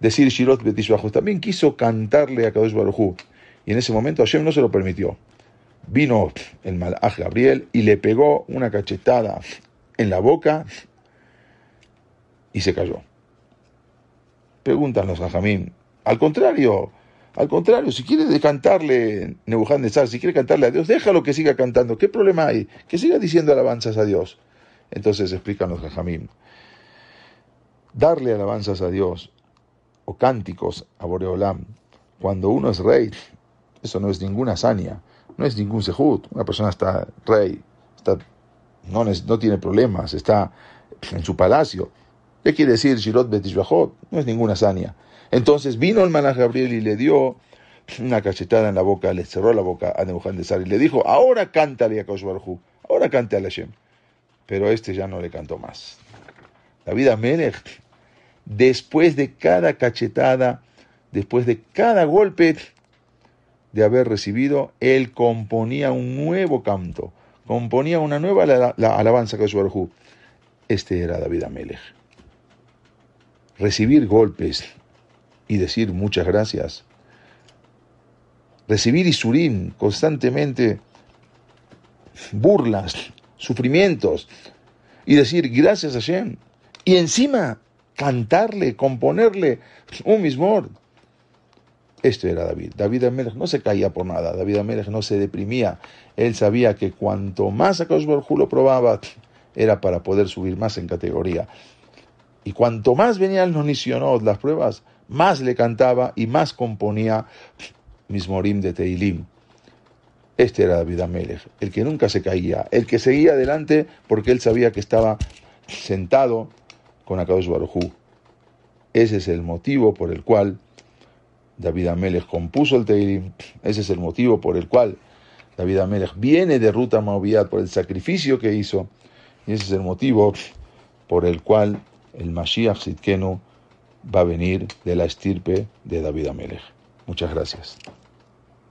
decir Shirot Betishbajos, también quiso cantarle a Kadosh Baruj y en ese momento Hashem no se lo permitió. Vino el malaj Gabriel y le pegó una cachetada en la boca y se cayó. Preguntan los Jajamín. Al contrario, al contrario, si quiere cantarle Nebuchadnezzar, si quiere cantarle a Dios, déjalo que siga cantando. ¿Qué problema hay? Que siga diciendo alabanzas a Dios. Entonces explican los Jajamim. Darle alabanzas a Dios o cánticos a Boreolam cuando uno es rey, eso no es ninguna hazaña, no es ningún sejut. Una persona está rey, está, no, no tiene problemas, está en su palacio. ¿Qué quiere decir Shirot Betishbachot? No es ninguna hazaña. Entonces vino el manaj Gabriel y le dio una cachetada en la boca, le cerró la boca a Nebuchadnezzar y le dijo, ahora cántale a Kaush ahora cante a Hashem. Pero este ya no le cantó más. David Amelech, después de cada cachetada, después de cada golpe de haber recibido, él componía un nuevo canto, componía una nueva alabanza a Kaush Este era David Amelech. Recibir golpes y decir muchas gracias. Recibir Isurim constantemente, burlas, sufrimientos, y decir gracias a Hashem. Y encima cantarle, componerle un mismo. Esto era David. David Amelech no se caía por nada. David Amelech no se deprimía. Él sabía que cuanto más a lo probaba, era para poder subir más en categoría. Y cuanto más venían los nisionot, las pruebas, más le cantaba y más componía Mismorim de Teilim. Este era David Amelech, el que nunca se caía, el que seguía adelante porque él sabía que estaba sentado con Akadosh Barujú. Ese es el motivo por el cual David Amelech compuso el Teirim. Ese es el motivo por el cual David Amelech viene de Ruta Moabiad por el sacrificio que hizo. Y ese es el motivo por el cual el Mashiach Sitkenu va a venir de la estirpe de David Amelech. Muchas gracias.